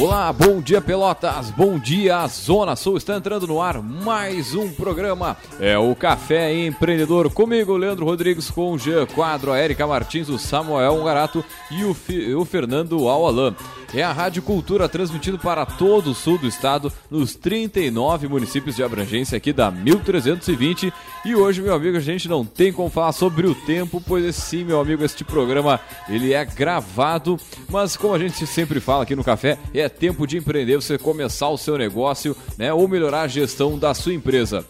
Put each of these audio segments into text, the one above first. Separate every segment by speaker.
Speaker 1: Olá, bom dia Pelotas, bom dia Zona Sul, está entrando no ar mais um programa, é o Café Empreendedor, comigo Leandro Rodrigues, com o Jean Quadro, a Erika Martins, o Samuel Ungarato e o, Fi, o Fernando Alalan. É a Rádio Cultura transmitindo para todo o sul do estado, nos 39 municípios de abrangência aqui da 1320. E hoje, meu amigo, a gente não tem como falar sobre o tempo, pois sim, meu amigo, este programa ele é gravado, mas como a gente sempre fala aqui no café, é tempo de empreender, você começar o seu negócio, né, ou melhorar a gestão da sua empresa.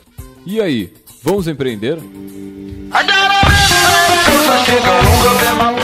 Speaker 1: E aí, vamos empreender?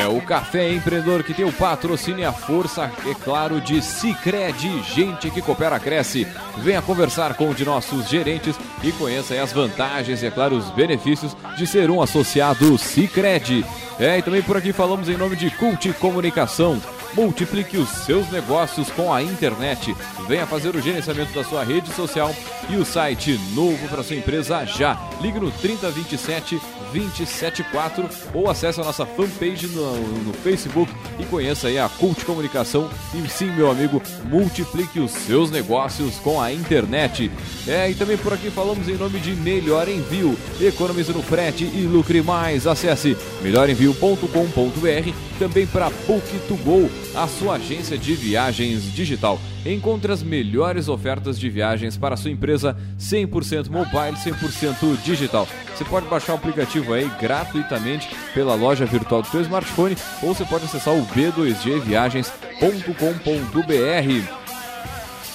Speaker 1: É o Café Empreendedor que tem o patrocínio e a força, é claro, de Cicred, gente que coopera, cresce. Venha conversar com um de nossos gerentes e conheça as vantagens e, é claro, os benefícios de ser um associado Cicred. É, e também por aqui falamos em nome de Cult Comunicação. Multiplique os seus negócios com a internet. Venha fazer o gerenciamento da sua rede social e o site novo para sua empresa já. Ligue no 3027 274 ou acesse a nossa fanpage no, no Facebook e conheça aí a Cult Comunicação. E sim, meu amigo, multiplique os seus negócios com a internet. É, e também por aqui falamos em nome de Melhor Envio. Economize no frete e lucre mais. Acesse melhorenvio.com.br também para Book2Go, a sua agência de viagens digital. Encontre as melhores ofertas de viagens para sua empresa 100% mobile, 100% digital. Você pode baixar o aplicativo aí gratuitamente pela loja virtual do seu smartphone ou você pode acessar o b2gviagens.com.br.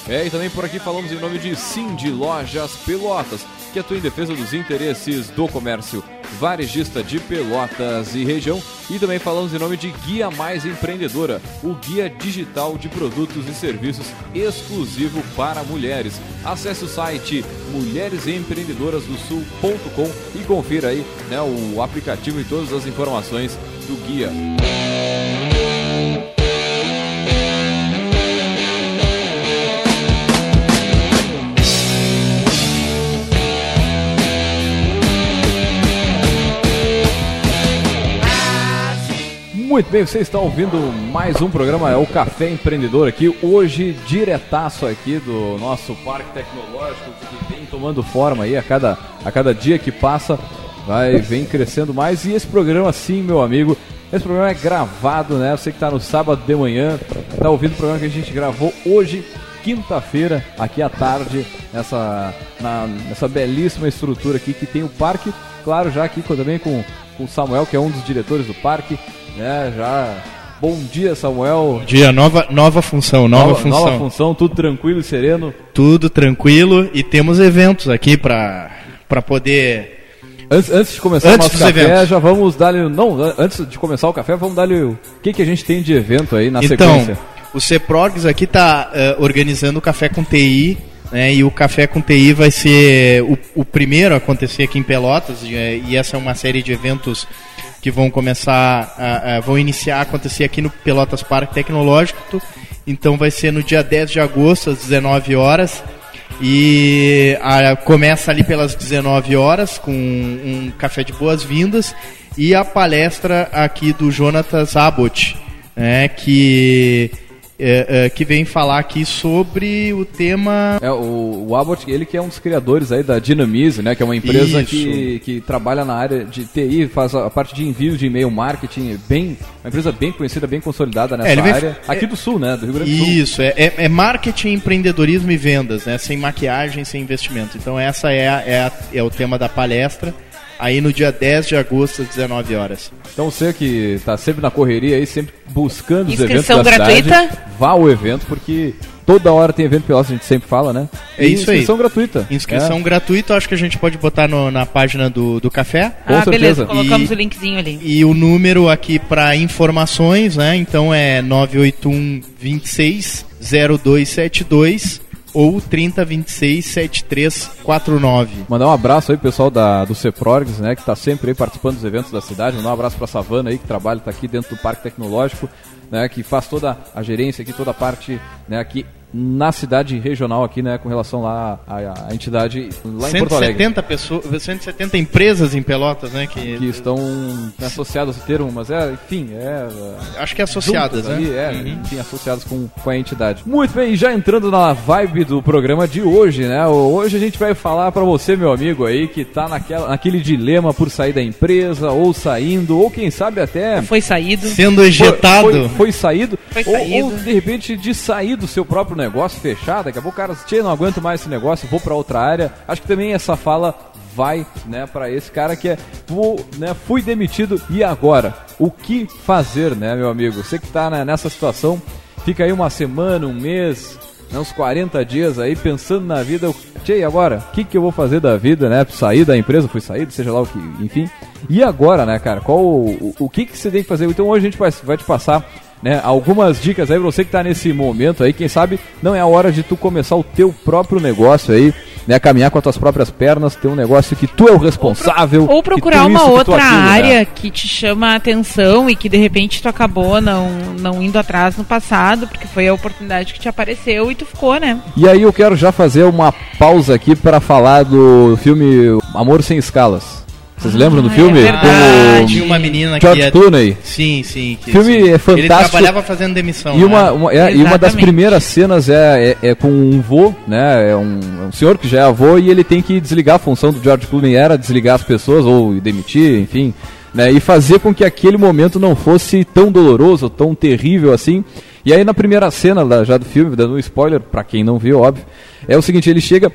Speaker 1: É, e também por aqui falamos em nome de Cindy Lojas Pelotas, que atua em defesa dos interesses do comércio varejista de Pelotas e região. E também falamos em nome de Guia Mais Empreendedora, o guia digital de produtos e serviços exclusivo para mulheres. Acesse o site mulheresempreendedorasdosul.com e confira aí né, o aplicativo e todas as informações do guia. Muito bem, você está ouvindo mais um programa, é o Café Empreendedor aqui, hoje diretaço aqui do nosso Parque Tecnológico, que vem tomando forma aí a cada, a cada dia que passa, vai, vem crescendo mais, e esse programa sim, meu amigo, esse programa é gravado, né, você que está no sábado de manhã, está ouvindo o programa que a gente gravou hoje, quinta-feira, aqui à tarde, nessa, na, nessa belíssima estrutura aqui que tem o parque, claro, já aqui também com, com o Samuel, que é um dos diretores do parque, né? Já. Bom dia, Samuel.
Speaker 2: Bom dia, nova, nova função, nova,
Speaker 1: nova
Speaker 2: função.
Speaker 1: Nova função, tudo tranquilo e sereno.
Speaker 2: Tudo tranquilo e temos eventos aqui para poder.
Speaker 1: Antes, antes de começar antes o nosso café, eventos. já vamos dar Não, antes de começar o café, vamos dar o que, que a gente tem de evento aí na
Speaker 2: então,
Speaker 1: sequência.
Speaker 2: O CEPROGS aqui está uh, organizando o Café com TI né, e o Café com TI vai ser o, o primeiro a acontecer aqui em Pelotas, e, e, essa é uma série de eventos que vão começar, a, a, vão iniciar a acontecer aqui no Pelotas Parque Tecnológico. Então vai ser no dia 10 de agosto, às 19 horas. E a, começa ali pelas 19 horas com um café de boas-vindas e a palestra aqui do Jonatas Abbott, né, que é, é, que vem falar aqui sobre o tema.
Speaker 1: É, o, o Abbott, ele que é um dos criadores aí da Dynamize, né? Que é uma empresa que, que trabalha na área de TI, faz a parte de envio de e-mail marketing, bem, uma empresa bem conhecida, bem consolidada nessa é, área. Aqui do Sul, né? Do Rio Grande do
Speaker 2: Sul. Isso, é, é, é, marketing, empreendedorismo e vendas, né? Sem maquiagem, sem investimento. Então essa é, a, é, a, é o tema da palestra aí no dia 10 de agosto, às 19 horas.
Speaker 1: Então você que está sempre na correria aí, sempre buscando
Speaker 3: Inscrição
Speaker 1: os eventos da
Speaker 3: gratuita.
Speaker 1: cidade, vá ao evento, porque toda hora tem evento Pelotas, a gente sempre fala, né?
Speaker 2: É isso
Speaker 1: inscrição
Speaker 2: aí.
Speaker 1: Inscrição gratuita.
Speaker 2: Inscrição é. gratuita, acho que a gente pode botar no, na página do, do café.
Speaker 3: Com ah, certeza. beleza, colocamos e, o linkzinho ali.
Speaker 2: E o número aqui para informações, né? Então é 981 26 0272 ou 3026 7349.
Speaker 1: Mandar um abraço aí pessoal da, do Ceprorgs, né, que está sempre aí participando dos eventos da cidade. Mandar um abraço para a Savana aí, que trabalha, está aqui dentro do Parque Tecnológico, né, que faz toda a gerência aqui, toda a parte, né, aqui na cidade regional aqui, né, com relação lá à, à entidade lá em Porto Alegre.
Speaker 2: 170 pessoas, 170 empresas em Pelotas, né, que,
Speaker 1: que estão associadas ao termo, mas é, enfim, é
Speaker 2: acho que é associadas, né?
Speaker 1: Ali, é, uhum. enfim, associadas com, com a entidade. Muito bem, já entrando na vibe do programa de hoje, né? Hoje a gente vai falar para você, meu amigo aí, que tá naquela, naquele dilema por sair da empresa ou saindo, ou quem sabe até
Speaker 3: foi saído,
Speaker 2: sendo ejetado,
Speaker 1: foi, foi, foi saído,
Speaker 3: foi
Speaker 1: ou,
Speaker 3: saído.
Speaker 1: ou de repente de sair do seu próprio negócio fechado, daqui a pouco o cara, tchê, não aguento mais esse negócio, vou para outra área. Acho que também essa fala vai, né, para esse cara que é, vou, né, fui demitido e agora? O que fazer, né, meu amigo? Você que tá né, nessa situação, fica aí uma semana, um mês, né, uns 40 dias aí pensando na vida, tchê, agora? O que que eu vou fazer da vida, né? Sair da empresa, fui saído, seja lá o que, enfim. E agora, né, cara? Qual o, o, o que que você tem que fazer? Então hoje a gente vai, vai te passar né, algumas dicas aí pra você que está nesse momento aí, quem sabe não é a hora de tu começar o teu próprio negócio aí, né, caminhar com as tuas próprias pernas, ter um negócio que tu é o responsável.
Speaker 3: Ou, pro, ou procurar uma outra aquilo, né? área né? que te chama a atenção e que de repente tu acabou não, não indo atrás no passado, porque foi a oportunidade que te apareceu e tu ficou, né?
Speaker 1: E aí eu quero já fazer uma pausa aqui para falar do filme Amor Sem Escalas. Vocês lembram do filme?
Speaker 2: É
Speaker 1: Com
Speaker 2: Tinha uma menina
Speaker 1: George
Speaker 2: que ia...
Speaker 1: Clooney.
Speaker 2: Sim, sim.
Speaker 1: O filme
Speaker 2: sim.
Speaker 1: é fantástico. Ele
Speaker 2: trabalhava fazendo demissão.
Speaker 1: E uma,
Speaker 2: né?
Speaker 1: uma, é, e uma das primeiras cenas é, é, é, com um vô, né? É um, é um, senhor que já é avô e ele tem que desligar a função do George Clooney era desligar as pessoas ou demitir, enfim. Né, e fazer com que aquele momento não fosse tão doloroso, tão terrível assim. E aí na primeira cena da, já do filme, dando um spoiler para quem não viu, óbvio, é o seguinte, ele chega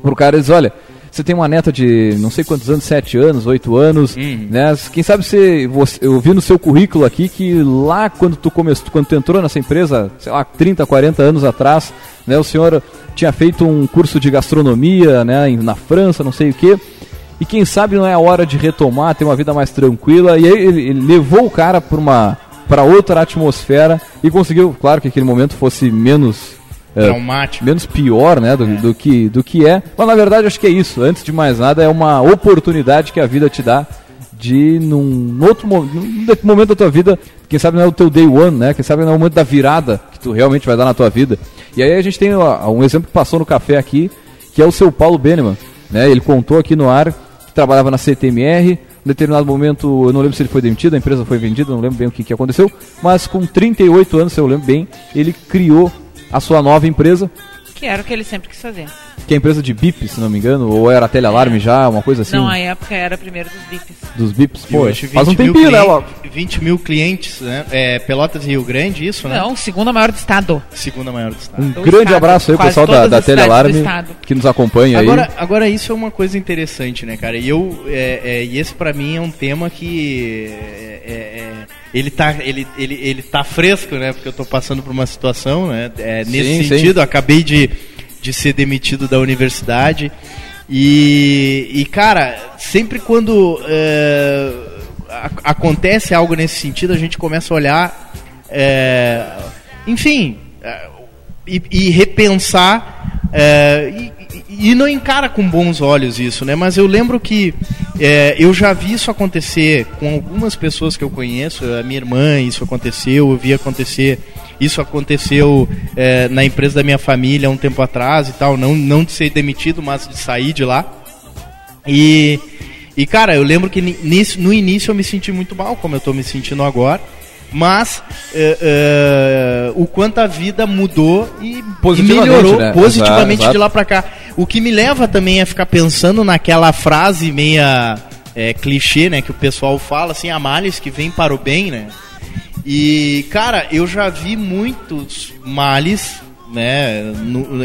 Speaker 1: pro cara e diz, olha, você tem uma neta de não sei quantos anos, 7 anos, 8 anos, uhum. né? Quem sabe você, você, eu vi no seu currículo aqui que lá quando tu começou, quando tu entrou nessa empresa, sei lá, 30, 40 anos atrás, né, o senhor tinha feito um curso de gastronomia, né, na França, não sei o quê. E quem sabe não é a hora de retomar, ter uma vida mais tranquila. E aí ele, ele levou o cara para uma para outra atmosfera e conseguiu, claro que aquele momento fosse menos
Speaker 2: é, traumático.
Speaker 1: menos pior, né, do, é. do, que, do que é. Mas na verdade acho que é isso. Antes de mais nada, é uma oportunidade que a vida te dá de num outro num momento da tua vida, quem sabe não é o teu day one, né? Quem sabe não é o momento da virada que tu realmente vai dar na tua vida. E aí a gente tem ó, um exemplo que passou no café aqui, que é o seu Paulo Beneman, né? Ele contou aqui no ar que trabalhava na CTMR, em determinado momento, eu não lembro se ele foi demitido, a empresa foi vendida, não lembro bem o que, que aconteceu, mas com 38 anos, se eu lembro bem, ele criou a sua nova empresa.
Speaker 3: Que era o que ele sempre quis fazer.
Speaker 1: Que é a empresa de BIP, se não me engano, ou era telealarme é. já, uma coisa assim?
Speaker 3: Não, a época era primeiro dos BIPs.
Speaker 1: Dos BIPs, pô, faz um tempinho, né,
Speaker 2: Ló? 20 mil clientes, né? É, Pelotas e Rio Grande, isso, né?
Speaker 3: Não, segunda maior do estado.
Speaker 2: Segunda maior do estado.
Speaker 1: Um do grande estado, abraço aí, pessoal da, da Telealarme, que nos acompanha
Speaker 2: agora,
Speaker 1: aí.
Speaker 2: Agora, isso é uma coisa interessante, né, cara? E, eu, é, é, e esse para mim é um tema que... Ele tá, ele, ele, ele tá fresco, né? Porque eu tô passando por uma situação, né? É, nesse sim, sentido, sim. acabei de, de ser demitido da universidade. E, e cara, sempre quando é, acontece algo nesse sentido, a gente começa a olhar, é, enfim, é, e, e, repensar. E, e não encara com bons olhos isso, né? Mas eu lembro que é, eu já vi isso acontecer com algumas pessoas que eu conheço. A minha irmã, isso aconteceu. Eu vi acontecer. Isso aconteceu é, na empresa da minha família um tempo atrás e tal. Não, não de ser demitido, mas de sair de lá. E, e cara, eu lembro que nisso, no início eu me senti muito mal, como eu estou me sentindo agora mas é, é, o quanto a vida mudou e, e melhorou né? positivamente exato, exato. de lá para cá. O que me leva também a ficar pensando naquela frase meia é, clichê, né, que o pessoal fala assim, a males que vem para o bem, né? E cara, eu já vi muitos males, né?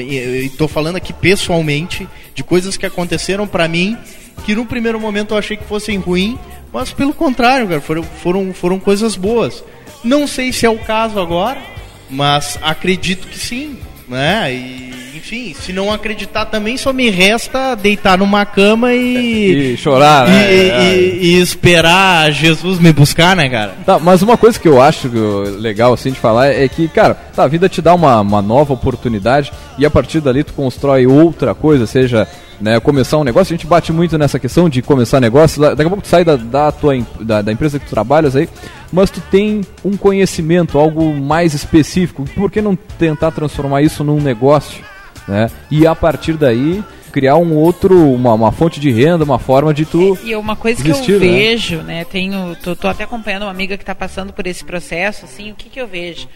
Speaker 2: E tô falando aqui pessoalmente de coisas que aconteceram para mim que no primeiro momento eu achei que fossem ruins, mas pelo contrário, cara, foram, foram, foram coisas boas. Não sei se é o caso agora, mas acredito que sim, né? E, enfim, se não acreditar também, só me resta deitar numa cama e.
Speaker 1: E chorar, né?
Speaker 2: E, é. e, e, esperar Jesus me buscar, né, cara?
Speaker 1: Tá, mas uma coisa que eu acho legal, assim, de falar é que, cara, tá, a vida te dá uma, uma nova oportunidade e a partir dali tu constrói outra coisa, seja né, começar um negócio, a gente bate muito nessa questão de começar negócio, daqui a pouco tu sai da, da tua da, da, empresa que tu trabalhas aí, mas tu tem um conhecimento, algo mais específico, por que não tentar transformar isso num negócio, né? E a partir daí criar um outro, uma, uma fonte de renda, uma forma de tu.
Speaker 3: É, e uma coisa existir, que eu né? vejo, né? Tenho, tô, tô, até acompanhando uma amiga que está passando por esse processo, assim, o que, que eu vejo?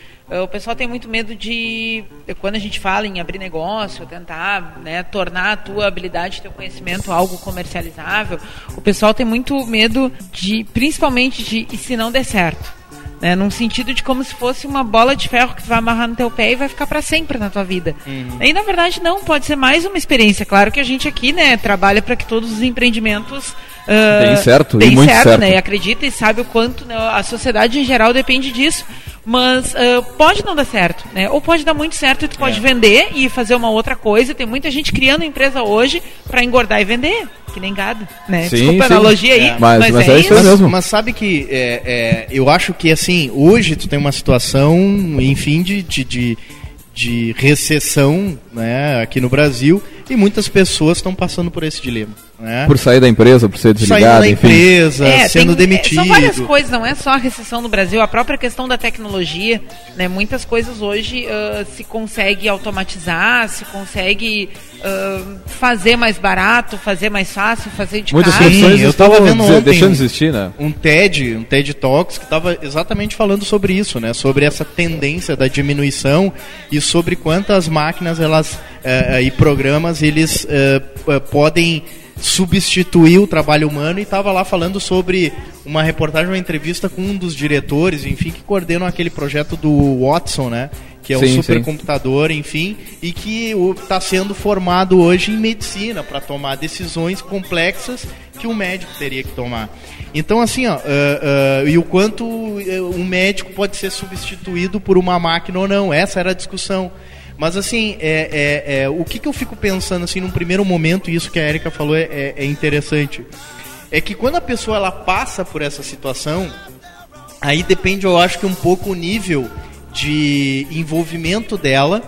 Speaker 3: O pessoal tem muito medo de, quando a gente fala em abrir negócio, tentar né, tornar a tua habilidade, teu conhecimento algo comercializável, o pessoal tem muito medo de, principalmente de, e se não der certo? Né, num sentido de como se fosse uma bola de ferro que tu vai amarrar no teu pé e vai ficar para sempre na tua vida. Uhum. E na verdade não, pode ser mais uma experiência. Claro que a gente aqui, né, trabalha para que todos os empreendimentos
Speaker 1: uh, deem certo,
Speaker 3: deem
Speaker 1: e muito
Speaker 3: certo,
Speaker 1: certo.
Speaker 3: Né, e acredita e sabe o quanto né, a sociedade em geral depende disso. Mas uh, pode não dar certo, né? Ou pode dar muito certo e tu pode é. vender e fazer uma outra coisa. Tem muita gente criando empresa hoje para engordar e vender, que nem gado, né?
Speaker 1: Sim,
Speaker 3: Desculpa
Speaker 1: sim.
Speaker 3: a analogia aí,
Speaker 1: é. mas, mas, mas, é, é isso mesmo.
Speaker 2: Mas, sabe que é, é, eu acho que assim, hoje tu tem uma situação, enfim, de, de, de, de recessão né, aqui no Brasil e muitas pessoas estão passando por esse dilema. Né?
Speaker 1: Por sair da empresa, por ser desligado, Saindo da
Speaker 2: empresa, é, sendo tem, demitido. São
Speaker 3: várias coisas, não é só a recessão no Brasil, a própria questão da tecnologia, né? Muitas coisas hoje uh, se consegue automatizar, se consegue uh, fazer mais barato, fazer mais fácil, fazer de
Speaker 1: Muitas
Speaker 3: casa.
Speaker 1: Sim, eu estava vendo ontem deixando de existir, né?
Speaker 2: Um TED, um TED Talks que estava exatamente falando sobre isso, né? Sobre essa tendência da diminuição e sobre quantas máquinas elas uh, e programas eles podem substituir o trabalho humano e estava lá falando sobre uma reportagem, uma entrevista com um dos diretores, enfim, que coordenam aquele projeto do Watson, né? Que é o supercomputador, enfim, e que está sendo formado hoje em medicina para tomar decisões complexas que o médico teria que tomar. Então, assim, ó, uh, uh, e o quanto um médico pode ser substituído por uma máquina ou não, essa era a discussão. Mas assim, é, é, é, o que, que eu fico pensando assim num primeiro momento, e isso que a Erika falou é, é, é interessante, é que quando a pessoa ela passa por essa situação, aí depende, eu acho que um pouco o nível de envolvimento dela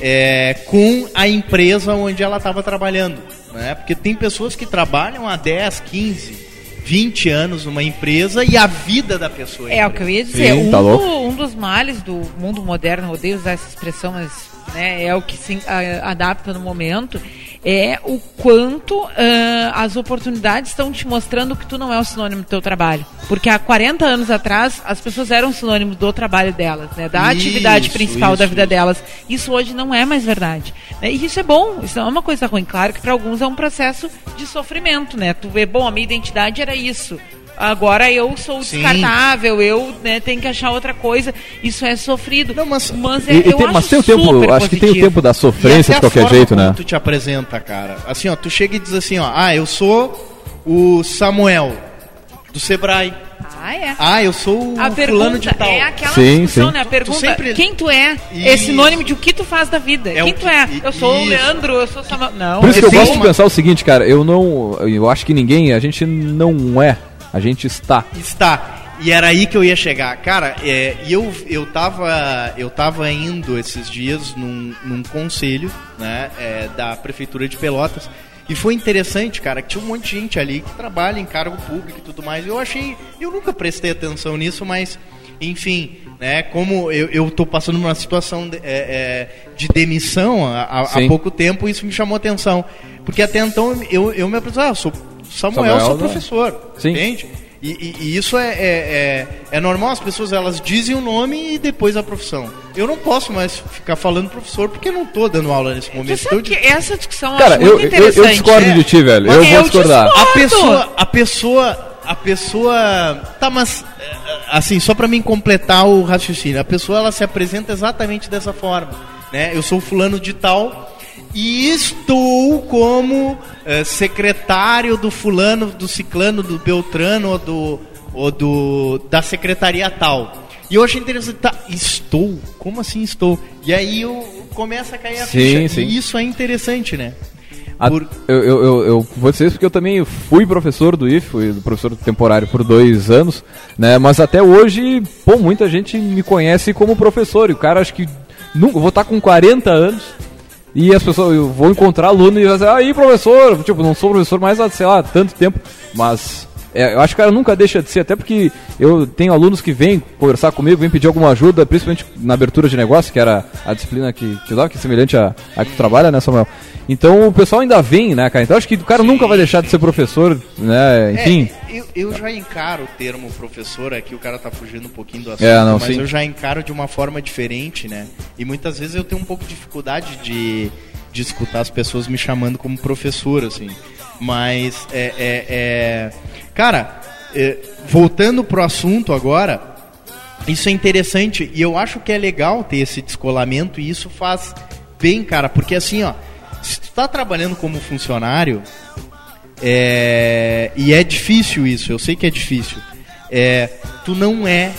Speaker 2: é, com a empresa onde ela estava trabalhando. Né? Porque tem pessoas que trabalham há 10, 15, 20 anos numa empresa e a vida da pessoa.
Speaker 3: É, é o que eu ia dizer. Sim, um, tá do, um, dos males do mundo moderno, odeio usar essa expressão, mas né, é o que se adapta no momento, é o quanto uh, as oportunidades estão te mostrando que tu não é o sinônimo do teu trabalho. Porque há 40 anos atrás, as pessoas eram sinônimo do trabalho delas, né, da isso, atividade principal isso, da vida isso. delas. Isso hoje não é mais verdade. Né, e isso é bom, isso não é uma coisa ruim. Claro que para alguns é um processo de sofrimento, né? Tu vê, bom, a minha identidade era isso agora eu sou Sim. descartável, eu né, tenho que achar outra coisa. Isso é sofrido. Não, mas, mas, é, e,
Speaker 1: eu tem, mas tem o tempo, acho que tem o tempo da sofrência de qualquer jeito, né?
Speaker 2: tu te apresenta, cara. Assim, ó, tu chega e diz assim, ó, ah, eu sou o Samuel do Sebrae.
Speaker 3: Ah, é.
Speaker 2: Ah, eu sou o a fulano de tal.
Speaker 3: É aquela sim, discussão, sim. né? A pergunta, tu sempre... quem tu é? Isso. É sinônimo de o que tu faz da vida. É quem tu é? Eu sou Isso. o Leandro, eu sou o Samuel. Não.
Speaker 1: Por isso que eu gosto de pensar o seguinte, cara, eu não, eu acho que ninguém, a gente não é a gente está.
Speaker 2: Está. E era aí que eu ia chegar. Cara, é, eu, eu, tava, eu tava indo esses dias num, num conselho né, é, da Prefeitura de Pelotas. E foi interessante, cara, que tinha um monte de gente ali que trabalha em cargo público e tudo mais. Eu achei. Eu nunca prestei atenção nisso, mas, enfim, né, como eu, eu tô passando uma situação de, é, é de demissão há, há, pouco tempo, isso me chamou atenção. Porque até então eu, eu me apresentava, ah, sou Samuel, Samuel seu professor, Sim. entende? E, e, e isso é, é, é, é, normal, as pessoas elas dizem o nome e depois a profissão. Eu não posso mais ficar falando professor porque não estou dando aula nesse momento.
Speaker 3: Você sabe que essa discussão
Speaker 1: Cara, eu, eu, eu, discordo de ti, velho. eu, vou discordar.
Speaker 2: A pessoa, a pessoa, a pessoa, tá, mas assim, só para mim completar o raciocínio, a pessoa ela se apresenta exatamente dessa forma, né? Eu sou fulano de tal e estou como é, secretário do fulano, do ciclano, do Beltrano ou do, ou do da secretaria tal. E eu achei interessante, tá, estou? Como assim estou? E aí eu começa a cair a sim, ficha. Sim. E isso é interessante, né?
Speaker 1: A, por... eu, eu, eu, eu, vou dizer isso porque eu também fui professor do IF, fui professor temporário por dois anos, né? Mas até hoje, pô, muita gente me conhece como professor. E o cara acho que nunca, vou estar com 40 anos E as pessoas, eu vou encontrar aluno e vai dizer, aí professor, tipo, não sou professor mais há, sei lá, tanto tempo, mas é, eu acho que o cara nunca deixa de ser, até porque eu tenho alunos que vêm conversar comigo, vêm pedir alguma ajuda, principalmente na abertura de negócio, que era a disciplina que, que eu dava, que é semelhante a, a que tu trabalha, né, Samuel? Então o pessoal ainda vem, né, cara? Então acho que o cara nunca vai deixar de ser professor, né? Enfim.
Speaker 2: É, eu, eu, já encaro o termo professor, aqui o cara tá fugindo um pouquinho do
Speaker 1: assunto, é, não,
Speaker 2: mas
Speaker 1: sim.
Speaker 2: eu já encaro de uma forma diferente, né? E muitas vezes eu tenho um pouco de dificuldade de, de escutar as pessoas me chamando como professor, assim. Mas é, é, é... cara, é, voltando pro assunto agora, isso é interessante e eu acho que é legal ter esse descolamento e isso faz bem, cara, porque assim, ó se tu tá trabalhando como funcionário, é, e é difícil isso, eu sei que é difícil, é, tu não é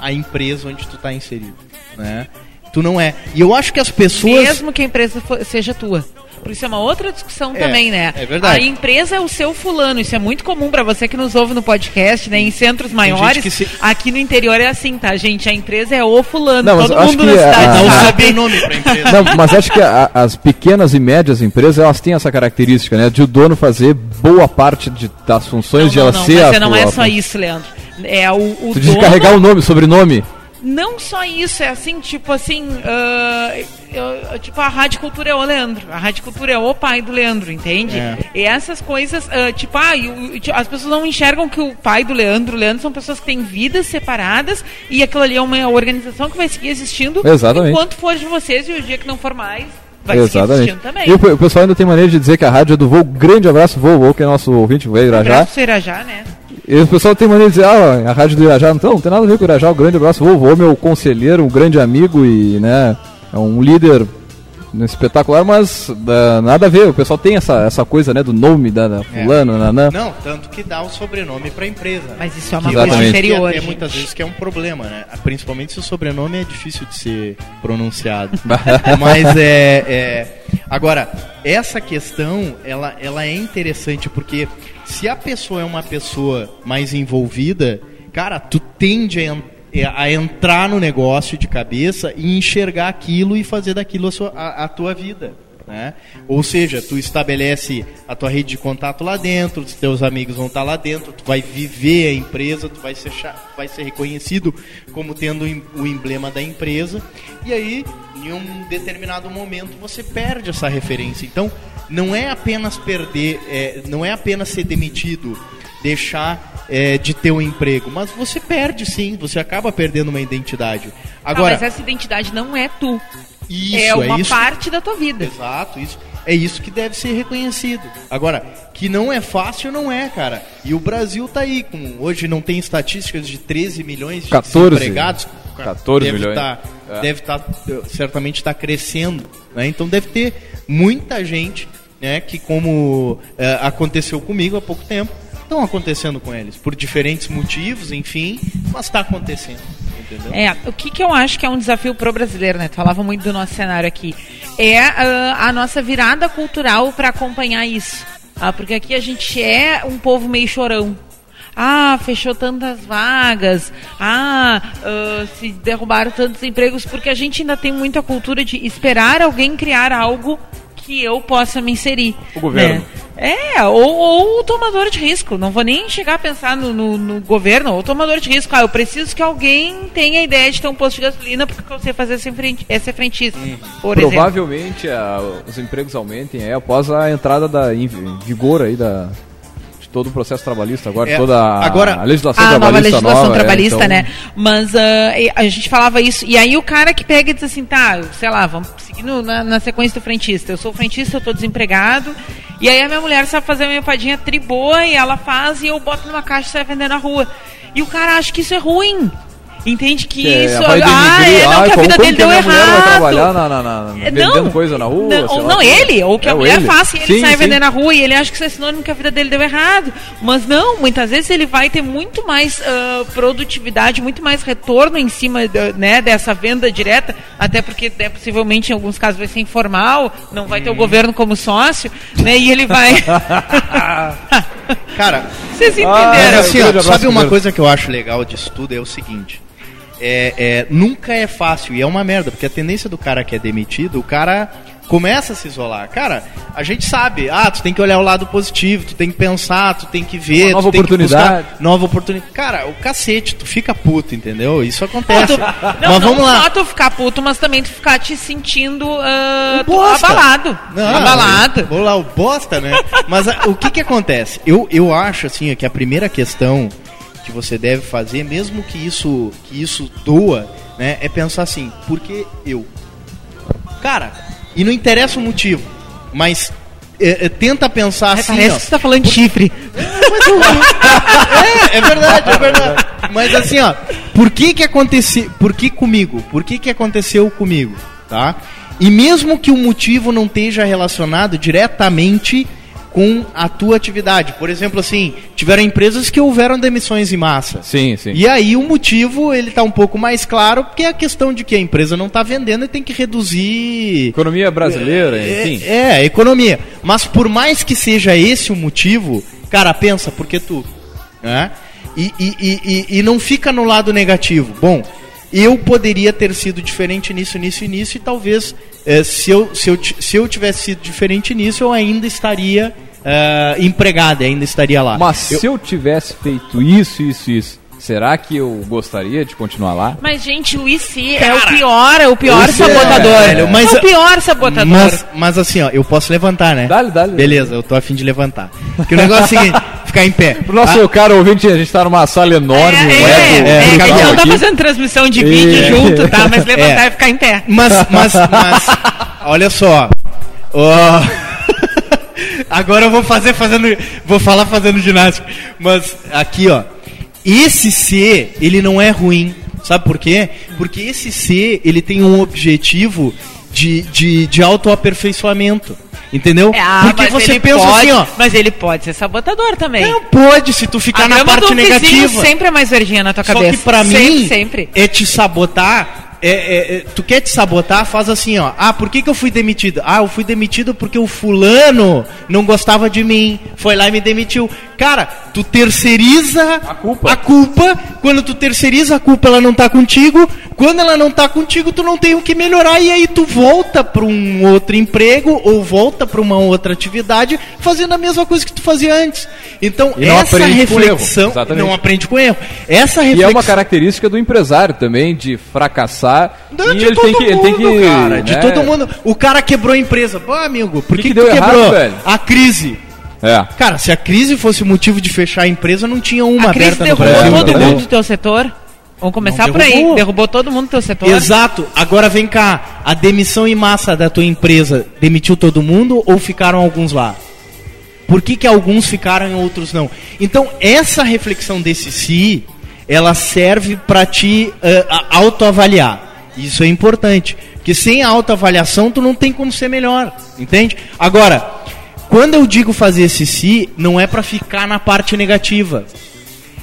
Speaker 2: a empresa onde tu tá inserido, né? Tu não é. E eu acho que as pessoas...
Speaker 3: Mesmo que a empresa for, seja tua. Por isso é uma outra discussão
Speaker 2: é,
Speaker 3: também, né?
Speaker 2: É verdade.
Speaker 3: A empresa é o seu fulano, isso é muito comum para você que nos ouve no podcast, né? Em centros maiores, se... aqui no interior é assim, tá, gente? A empresa é o fulano,
Speaker 1: não,
Speaker 3: todo mundo na
Speaker 1: cidade
Speaker 3: a,
Speaker 2: não sabe nome pra empresa.
Speaker 1: Não, mas acho que a, as pequenas e médias empresas, elas têm essa característica, né? De o dono fazer boa parte de, das funções
Speaker 3: não,
Speaker 1: de ela
Speaker 3: não,
Speaker 1: ser
Speaker 3: mas
Speaker 1: a
Speaker 3: não é só isso, Leandro. É o, o
Speaker 1: tu
Speaker 3: dono...
Speaker 1: de carregar o nome, sobrenome.
Speaker 3: Não só isso, é assim, tipo assim, uh, eu, tipo, a Rádio Cultura é o Leandro, a Rádio Cultura é o pai do Leandro, entende? É. E essas coisas, uh, tipo, ah, eu, eu, as pessoas não enxergam que o pai do Leandro, o Leandro são pessoas que têm vidas separadas e aquilo ali é uma organização que vai seguir existindo
Speaker 1: Exatamente.
Speaker 3: enquanto for de vocês e o dia que não for mais, vai
Speaker 1: Exatamente.
Speaker 3: seguir existindo também.
Speaker 1: E o, pessoal ainda tem maneira de dizer que a rádio é do Voo. Grande abraço, Voo, que é nosso ouvinte, o Irajá.
Speaker 3: Abraço Irajá, né?
Speaker 1: E o pessoal tem maneira de dizer, ah, a rádio do Irajá, então, não tem nada a ver com o Irajá, um grande abraço, vovô, meu conselheiro, um grande amigo e, né, é um líder espetacular, mas uh, nada a ver, o pessoal tem essa, essa coisa, né, do nome da, da
Speaker 2: é.
Speaker 1: fulano,
Speaker 2: é.
Speaker 1: né,
Speaker 2: Não, tanto que dá o sobrenome para a empresa.
Speaker 3: Mas isso é uma coisa inferior,
Speaker 2: é, é, muitas vezes que é um problema, né, principalmente se o sobrenome é difícil de ser pronunciado. mas é, é... Agora, essa questão, ela, ela é interessante porque se a pessoa é uma pessoa mais envolvida, cara, tu tende a, é, a entrar no negócio de cabeça e enxergar aquilo e fazer daquilo a, sua, a, a tua vida. Né? Ou seja, tu estabelece a tua rede de contato lá dentro, os teus amigos vão estar lá dentro, tu vai viver a empresa, tu vai ser, vai ser reconhecido como tendo o emblema da empresa, e aí, em um determinado momento, você perde essa referência. Então, não é apenas perder, é, não é apenas ser demitido, deixar é, de ter um emprego, mas você perde sim, você acaba perdendo uma identidade. Agora,
Speaker 3: mas essa identidade não é tu.
Speaker 2: Isso,
Speaker 3: é uma
Speaker 2: é isso,
Speaker 3: parte da tua vida.
Speaker 2: Exato, isso. É isso que deve ser reconhecido. Agora, que não é fácil, não é, cara. E o Brasil tá aí, com, hoje não tem estatísticas de 13 milhões de
Speaker 1: 14,
Speaker 2: empregados.
Speaker 1: 14
Speaker 2: deve
Speaker 1: milhões.
Speaker 2: Tá, é. Deve estar, tá, certamente está crescendo. Né? Então deve ter muita gente né, que como é, aconteceu comigo há pouco tempo, estão acontecendo com eles, por diferentes motivos, enfim, mas está acontecendo. Entendeu?
Speaker 3: É, o que, que eu acho que é um desafio pro brasileiro, né? Tu falava muito do nosso cenário aqui. É uh, a nossa virada cultural para acompanhar isso. Ah, porque aqui a gente é um povo meio chorão. Ah, fechou tantas vagas. Ah, uh, se derrubaram tantos empregos. Porque a gente ainda tem muita cultura de esperar alguém criar algo que eu possa me inserir.
Speaker 1: O governo. Né?
Speaker 3: É, ou, ou, o tomador de risco. Não vou nem chegar a pensar no, no, no, governo, ou o tomador de risco. Ah, eu preciso que alguém tenha a ideia de ter um posto de gasolina porque eu sei fazer ser, frente, ser frentista. Hum.
Speaker 1: Provavelmente a, os empregos aumentem é, após a entrada da, em vigor aí da, todo o processo trabalhista agora, é, toda a,
Speaker 2: agora,
Speaker 1: a legislação
Speaker 3: a
Speaker 1: trabalhista
Speaker 3: nova legislação
Speaker 1: nova,
Speaker 3: trabalhista,
Speaker 1: é, então...
Speaker 3: né? Mas uh, a gente falava isso, e aí o cara que pega e diz assim, tá, sei lá, vamos seguindo na, na sequência do frentista. Eu sou frentista, eu tô desempregado, e aí a minha mulher sabe fazer uma empadinha triboa, e ela faz, e eu boto numa caixa e sai vendendo na rua. E o cara acha que isso é ruim. Entende que, que é, isso.
Speaker 1: Ah,
Speaker 3: é, não, que a vida dele deu errado.
Speaker 1: Vai trabalhar na, na, na,
Speaker 3: vendendo
Speaker 1: não, coisa na rua?
Speaker 3: Não, ou, não ele, ou que é, a mulher ele. faça e ele sim, sai sim. vendendo na rua e ele acha que isso é sinônimo que a vida dele deu errado. Mas não, muitas vezes ele vai ter muito mais uh, produtividade, muito mais retorno em cima né, dessa venda direta, até porque né, possivelmente em alguns casos vai ser informal, não vai ter o uhum. governo como sócio, né? E ele vai.
Speaker 2: Cara,
Speaker 3: vocês entenderam?
Speaker 2: Ah, assim, ó, sabe uma coisa que eu acho legal disso tudo é o seguinte é, é, nunca é fácil e é uma merda, porque a tendência do cara que é demitido, o cara começa a se isolar. Cara, a gente sabe, ah, tu tem que olhar o lado positivo, tu tem que pensar, tu tem que ver,
Speaker 1: Uma nova
Speaker 2: tu tem
Speaker 1: oportunidade.
Speaker 2: que buscar nova oportunidade. Cara, o cacete, tu fica puto, entendeu? Isso acontece.
Speaker 3: Não,
Speaker 2: mas vamos
Speaker 3: não
Speaker 2: lá.
Speaker 3: só tu ficar puto, mas também tu ficar te sentindo ah,
Speaker 2: Um
Speaker 3: tu-
Speaker 2: bosta.
Speaker 3: abalado.
Speaker 2: Não,
Speaker 3: abalado.
Speaker 2: Vou lá, o bosta, né? Mas a- o que que acontece? Eu, eu acho, assim, que a primeira questão que você deve fazer, mesmo que isso, que isso doa, né? É pensar assim, por que eu? Cara, e não interessa o motivo, mas é, é, tenta pensar assim,
Speaker 3: Parece
Speaker 2: ó,
Speaker 3: que você tá falando de chifre.
Speaker 2: é, é verdade, é verdade. Mas assim, ó, por que que aconteceu, por que comigo? Por que que aconteceu comigo, tá? E mesmo que o motivo não esteja relacionado diretamente com a tua atividade. Por exemplo, assim, tiveram empresas que houveram demissões em massa.
Speaker 1: Sim, sim.
Speaker 2: E aí o motivo, ele tá um pouco mais claro, porque é a questão de que a empresa não tá vendendo e tem que reduzir
Speaker 1: Economia brasileira,
Speaker 2: é,
Speaker 1: enfim.
Speaker 2: É, a economia. Mas por mais que seja esse o motivo, cara, pensa, porque tu. Né? E, e, e- e não fica no lado negativo. Bom, eu poderia ter sido diferente nisso, nisso e nisso, e talvez eh, se, eu, se, eu, se eu tivesse sido diferente nisso, eu ainda estaria eh, empregado, ainda estaria lá.
Speaker 1: Mas
Speaker 2: Eu-
Speaker 1: se eu tivesse feito isso, isso, isso, será que eu gostaria de continuar lá?
Speaker 3: Mas, gente, o IC é o pior, é o pior
Speaker 2: é,
Speaker 3: sabotador.
Speaker 2: velho, mas-
Speaker 3: é o pior sabotador.
Speaker 2: Mas, mas assim, ó, eu posso levantar, né?
Speaker 1: Dá-lhe, dá-lhe.
Speaker 2: Beleza, eu tô afim de levantar. Porque o negócio é o seguinte, ficar em pé.
Speaker 1: Pro nosso cara ouvinte, a gente tá numa sala enorme,
Speaker 3: é,
Speaker 1: um
Speaker 3: é, é, é, que a gente não tá fazendo transmissão de vídeo
Speaker 1: É.
Speaker 3: junto, tá? Mas levantar
Speaker 2: É.
Speaker 3: e ficar em pé.
Speaker 2: Mas, mas, mas, olha só. Ó. Agora eu vou fazer fazendo. Vou falar fazendo ginástica. Mas aqui, ó. Esse C, ele não é ruim. Sabe por quê? Porque esse C, ele tem um objetivo de, de, de autoaperfeiçoamento. Entendeu?
Speaker 3: Ah,
Speaker 2: Porque você pensa
Speaker 3: pode,
Speaker 2: assim, ó.
Speaker 3: Mas ele pode ser sabotador também.
Speaker 2: Não pode se tu ficar
Speaker 3: a
Speaker 2: na parte negativa.
Speaker 3: sempre é mais verdinha na tua
Speaker 2: Só
Speaker 3: cabeça.
Speaker 2: que pra
Speaker 3: sempre,
Speaker 2: mim,
Speaker 3: Sempre.
Speaker 2: é te sabotar. É, é, é, tu quer te sabotar, faz assim, ó. Ah, por que, que eu fui demitido? Ah, eu fui demitido porque o fulano não gostava de mim. Foi lá e me demitiu. Cara, tu terceiriza
Speaker 1: A culpa.
Speaker 2: A culpa. Quando tu terceiriza a culpa, ela não tá contigo. Quando ela não tá contigo, tu não tem o que melhorar. E aí tu volta pra um outro emprego ou volta pra uma outra atividade fazendo a mesma coisa que tu fazia antes. Então,
Speaker 1: E
Speaker 2: essa reflexão. Não aprende com erro. Essa
Speaker 1: E
Speaker 2: reflexão.
Speaker 1: é uma característica do empresário também, de fracassar.
Speaker 2: Não,
Speaker 1: e
Speaker 2: de
Speaker 1: ele
Speaker 2: todo
Speaker 1: tem que. Ele tem que
Speaker 2: mundo, cara, de
Speaker 1: né?
Speaker 2: todo mundo. O cara quebrou a empresa. Pô, amigo, por
Speaker 1: Que
Speaker 2: que,
Speaker 1: que
Speaker 2: que tu
Speaker 1: deu errado,
Speaker 2: quebrou?
Speaker 1: velho?
Speaker 2: A crise.
Speaker 1: É.
Speaker 2: Cara, se a crise fosse o motivo de fechar a empresa, não tinha uma
Speaker 3: a crise
Speaker 2: aberta no
Speaker 3: derrubou
Speaker 2: Brasil.
Speaker 3: todo
Speaker 2: entendeu?
Speaker 3: mundo do teu setor. Vamos começar
Speaker 2: Não
Speaker 3: por aí.
Speaker 2: derrubou.
Speaker 3: Derrubou todo mundo do teu setor.
Speaker 2: Exato. Agora vem cá, a demissão em massa da tua empresa demitiu todo mundo ou ficaram alguns lá? Por que, que alguns ficaram e outros não? Então, essa reflexão desse si, ela serve para te a- autoavaliar. Isso é importante. Porque sem a autoavaliação, tu não tem como ser melhor. Entende? Agora, quando eu digo fazer esse si, não é para ficar na parte negativa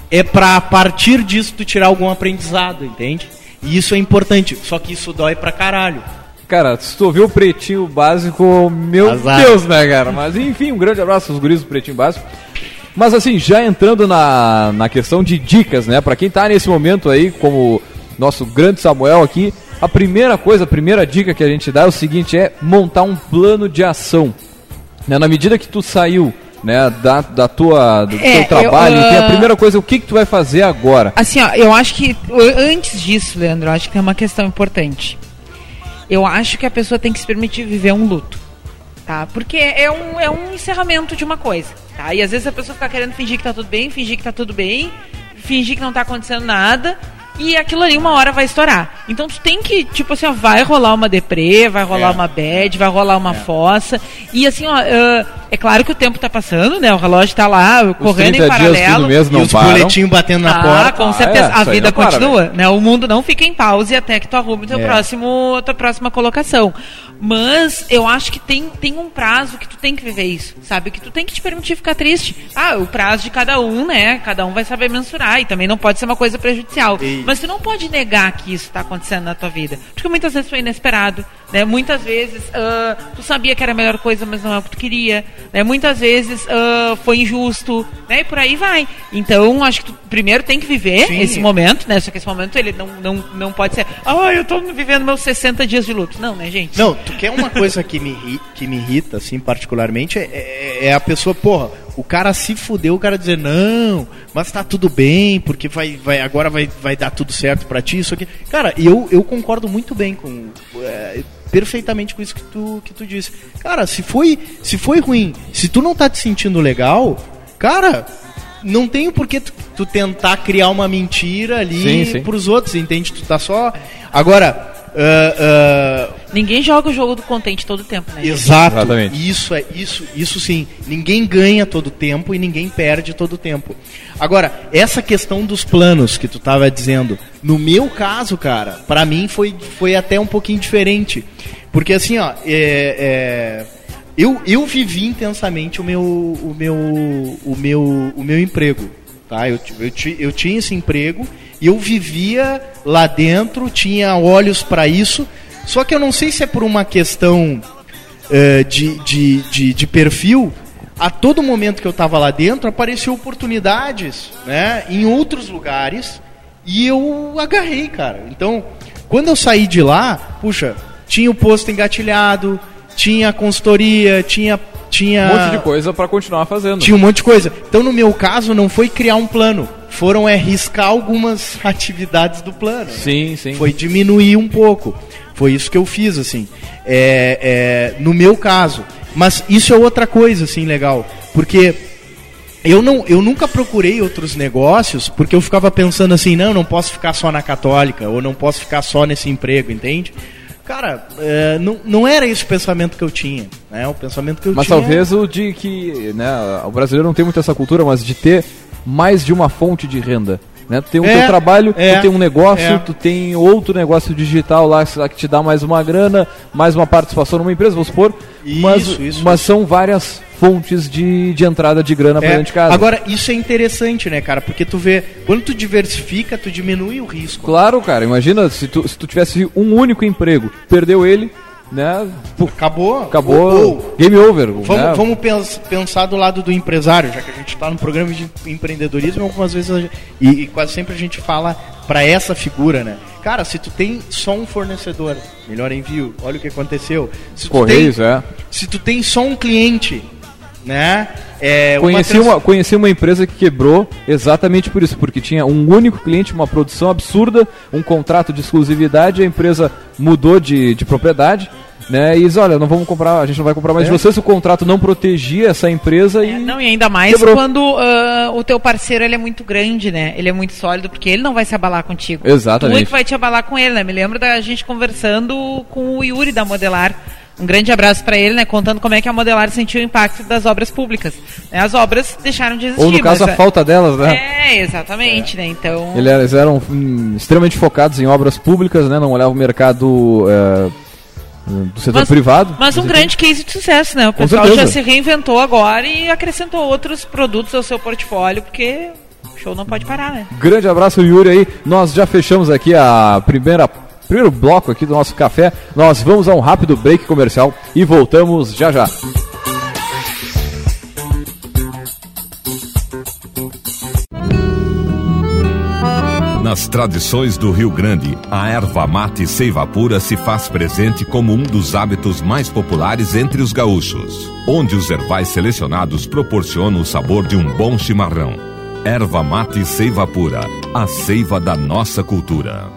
Speaker 2: é pra a partir disso tu tirar algum aprendizado, entende? E isso é importante, só que isso dói pra caralho.
Speaker 1: Cara, se tu ouviu o Pretinho Básico, meu
Speaker 2: Azar.
Speaker 1: Deus, né, cara? Mas enfim, um grande abraço aos guris do Pretinho Básico. Mas assim, já entrando na, na questão de dicas, né? Pra quem tá nesse momento aí, como nosso grande Samuel aqui, a primeira coisa, a primeira dica que a gente dá é o seguinte, é montar um plano de ação. Né? Na medida que tu saiu né, da, da tua, do
Speaker 3: É,
Speaker 1: teu trabalho,
Speaker 3: eu,
Speaker 1: tem a
Speaker 3: ah,
Speaker 1: primeira coisa, o que, que tu vai fazer agora?
Speaker 3: Assim, ó, eu acho que antes disso, Leandro, eu acho que tem uma questão importante. Eu acho que a pessoa tem que se permitir viver um luto. Tá? Porque é um, é um encerramento de uma coisa. Tá? E às vezes a pessoa fica querendo fingir que tá tudo bem, fingir que tá tudo bem, fingir que não tá acontecendo nada. E aquilo ali uma hora vai estourar. Então tu tem que, tipo assim, ó, vai rolar uma deprê, vai rolar
Speaker 2: É.
Speaker 3: uma bad, vai rolar uma fossa. E assim, ó, ah, é claro que o tempo tá passando, né? O relógio tá lá correndo
Speaker 1: 30
Speaker 3: em
Speaker 1: dias
Speaker 3: paralelo.
Speaker 1: do mês
Speaker 2: e
Speaker 1: não
Speaker 2: os boletinhos batendo na
Speaker 3: Ah,
Speaker 2: porta.
Speaker 3: com
Speaker 1: Ah,
Speaker 3: certeza.
Speaker 1: é,
Speaker 3: a vida
Speaker 1: não para,
Speaker 3: continua, né? O mundo não fica em pause até que tu arrume teu
Speaker 2: É.
Speaker 3: próximo, tua próxima colocação. Mas eu acho que tem, tem um prazo que tu tem que viver isso, sabe? Que tu tem que te permitir ficar triste. Ah, o prazo de cada um, né? Cada um vai saber mensurar e também não pode ser uma coisa prejudicial.
Speaker 2: E-
Speaker 3: Mas tu não pode negar que isso tá acontecendo na tua vida. Porque muitas vezes foi inesperado, Né? Muitas vezes uh, tu sabia que era a melhor coisa, mas não é o que tu queria. Né? Muitas vezes uh, foi injusto, né? E por aí vai. Então, acho que tu primeiro tem que viver Sim. esse momento, né? Só que esse momento ele não, não, não pode ser, ah, eu tô vivendo meus 60 dias de luto. Não, né, gente?
Speaker 2: Não, tu quer uma coisa que me, que me irrita, assim, particularmente, é, é, é a pessoa, porra, o cara se fudeu, o cara dizer, não, mas tá tudo bem, porque vai, vai, agora vai, vai dar tudo certo para ti, isso aqui. Cara, eu, eu concordo muito bem com. É, perfeitamente com isso que tu, que tu disse. Cara, se foi, se foi ruim, se tu não tá te sentindo legal, cara, não tem por que tu, tu tentar criar uma mentira ali sim, sim. pros outros, entende? Tu tá só. Agora, Uh,
Speaker 3: uh... Ninguém joga o jogo do contente todo o tempo, né?
Speaker 2: Exato. Exatamente. Isso é isso, isso sim. Ninguém ganha todo o tempo e ninguém perde todo o tempo. Agora, essa questão dos planos que tu estava dizendo, no meu caso, cara, para mim foi, foi até um pouquinho diferente, porque assim, ó, é, é, eu, eu vivi intensamente o meu o meu o meu o meu emprego, tá? Eu, eu, eu tinha esse emprego e eu vivia lá dentro, tinha olhos para isso. Só que eu não sei se é por uma questão uh, de, de, de, de, perfil. A todo momento que eu estava lá dentro, apareceu oportunidades né, em outros lugares e eu agarrei, cara. Então, quando eu saí de lá, puxa, tinha o posto engatilhado, tinha a consultoria, tinha tinha
Speaker 1: um monte de coisa para continuar fazendo.
Speaker 2: Tinha um monte de coisa. Então, no meu caso, não foi criar um plano, foram é riscar algumas atividades do plano.
Speaker 1: Sim, sim.
Speaker 2: Foi diminuir um pouco. Foi isso que eu fiz, assim. É, é, no meu caso. Mas isso é outra coisa, assim, legal. Porque eu, não, eu nunca procurei outros negócios porque eu ficava pensando assim, não, não posso ficar só na católica, ou não posso ficar só nesse emprego, entende? Cara, é, não, não era esse o pensamento que eu tinha. Né? O pensamento que eu
Speaker 1: mas
Speaker 2: tinha.
Speaker 1: Mas talvez o de que. Né, o brasileiro não tem muito essa cultura, mas de ter mais de uma fonte de renda. Né? Tu tem o é, teu trabalho, é, tu tem um negócio, é. tu tem outro negócio digital lá que te dá mais uma grana, mais uma participação numa empresa, vamos supor. Isso, mas, isso, mas isso. são várias fontes de, de entrada de grana para é. dentro de casa.
Speaker 2: Agora, isso é interessante, né, cara? Porque tu vê, quando tu diversifica, tu diminui o risco.
Speaker 1: Claro, cara. Imagina se tu, se tu tivesse um único emprego, perdeu ele, né?
Speaker 2: Acabou.
Speaker 1: Acabou. game over.
Speaker 2: Vamos, né? vamos pensar do lado do empresário, já que a gente está no programa de empreendedorismo, algumas vezes gente, e, e, quase sempre a gente fala para essa figura, né? Cara, se tu tem só um fornecedor, melhor envio, olha o que aconteceu. Se
Speaker 1: Correios,
Speaker 2: tem,
Speaker 1: é.
Speaker 2: Se tu tem só um cliente, né?
Speaker 1: É, conheci, uma, trans... uma, conheci uma empresa que quebrou exatamente por isso, porque tinha um único cliente, uma produção absurda, um contrato de exclusividade, a empresa mudou de, de propriedade, né? E diz, olha, não vamos comprar, a gente não vai comprar mais é. de vocês, o contrato não protegia essa empresa é, e.
Speaker 3: Não, e ainda mais quebrou. quando uh, o teu parceiro ele é muito grande, né? Ele é muito sólido, porque ele não vai se abalar contigo.
Speaker 1: Exatamente.
Speaker 3: Tu é que vai te abalar com ele, né? Me lembro da gente conversando com o Yuri da Modelar um grande abraço para ele, né? Contando como é que a Modelar sentiu o impacto das obras públicas. Né, as obras deixaram de existir.
Speaker 1: Ou no caso a falta delas, né?
Speaker 3: É, exatamente, é. né? Então.
Speaker 1: Eles eram hum, extremamente focados em obras públicas, né? Não olhavam o mercado. É do setor
Speaker 3: mas,
Speaker 1: privado.
Speaker 3: Mas um grande case de sucesso, né? O pessoal já se reinventou agora e acrescentou outros produtos ao seu portfólio, porque o show não pode parar, né?
Speaker 1: Grande abraço, Yuri aí. Nós já fechamos aqui a primeira primeiro bloco aqui do nosso café. Nós vamos a um rápido break comercial e voltamos já já.
Speaker 4: Nas tradições do Rio Grande, a erva mate seiva pura se faz presente como um dos hábitos mais populares entre os gaúchos, onde os ervais selecionados proporcionam o sabor de um bom chimarrão. Erva mate seiva pura, a seiva da nossa cultura.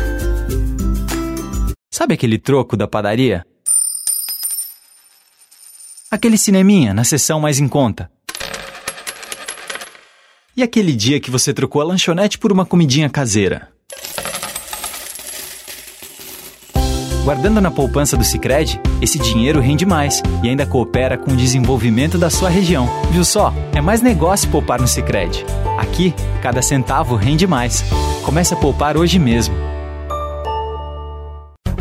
Speaker 5: Sabe aquele troco da padaria? Aquele cineminha na sessão mais em conta? E aquele dia que você trocou a lanchonete por uma comidinha caseira? Guardando na poupança do Sicredi, esse dinheiro rende mais e ainda coopera com o desenvolvimento da sua região. Viu só? É mais negócio poupar no Sicredi. Aqui, cada centavo rende mais. Comece a poupar hoje mesmo.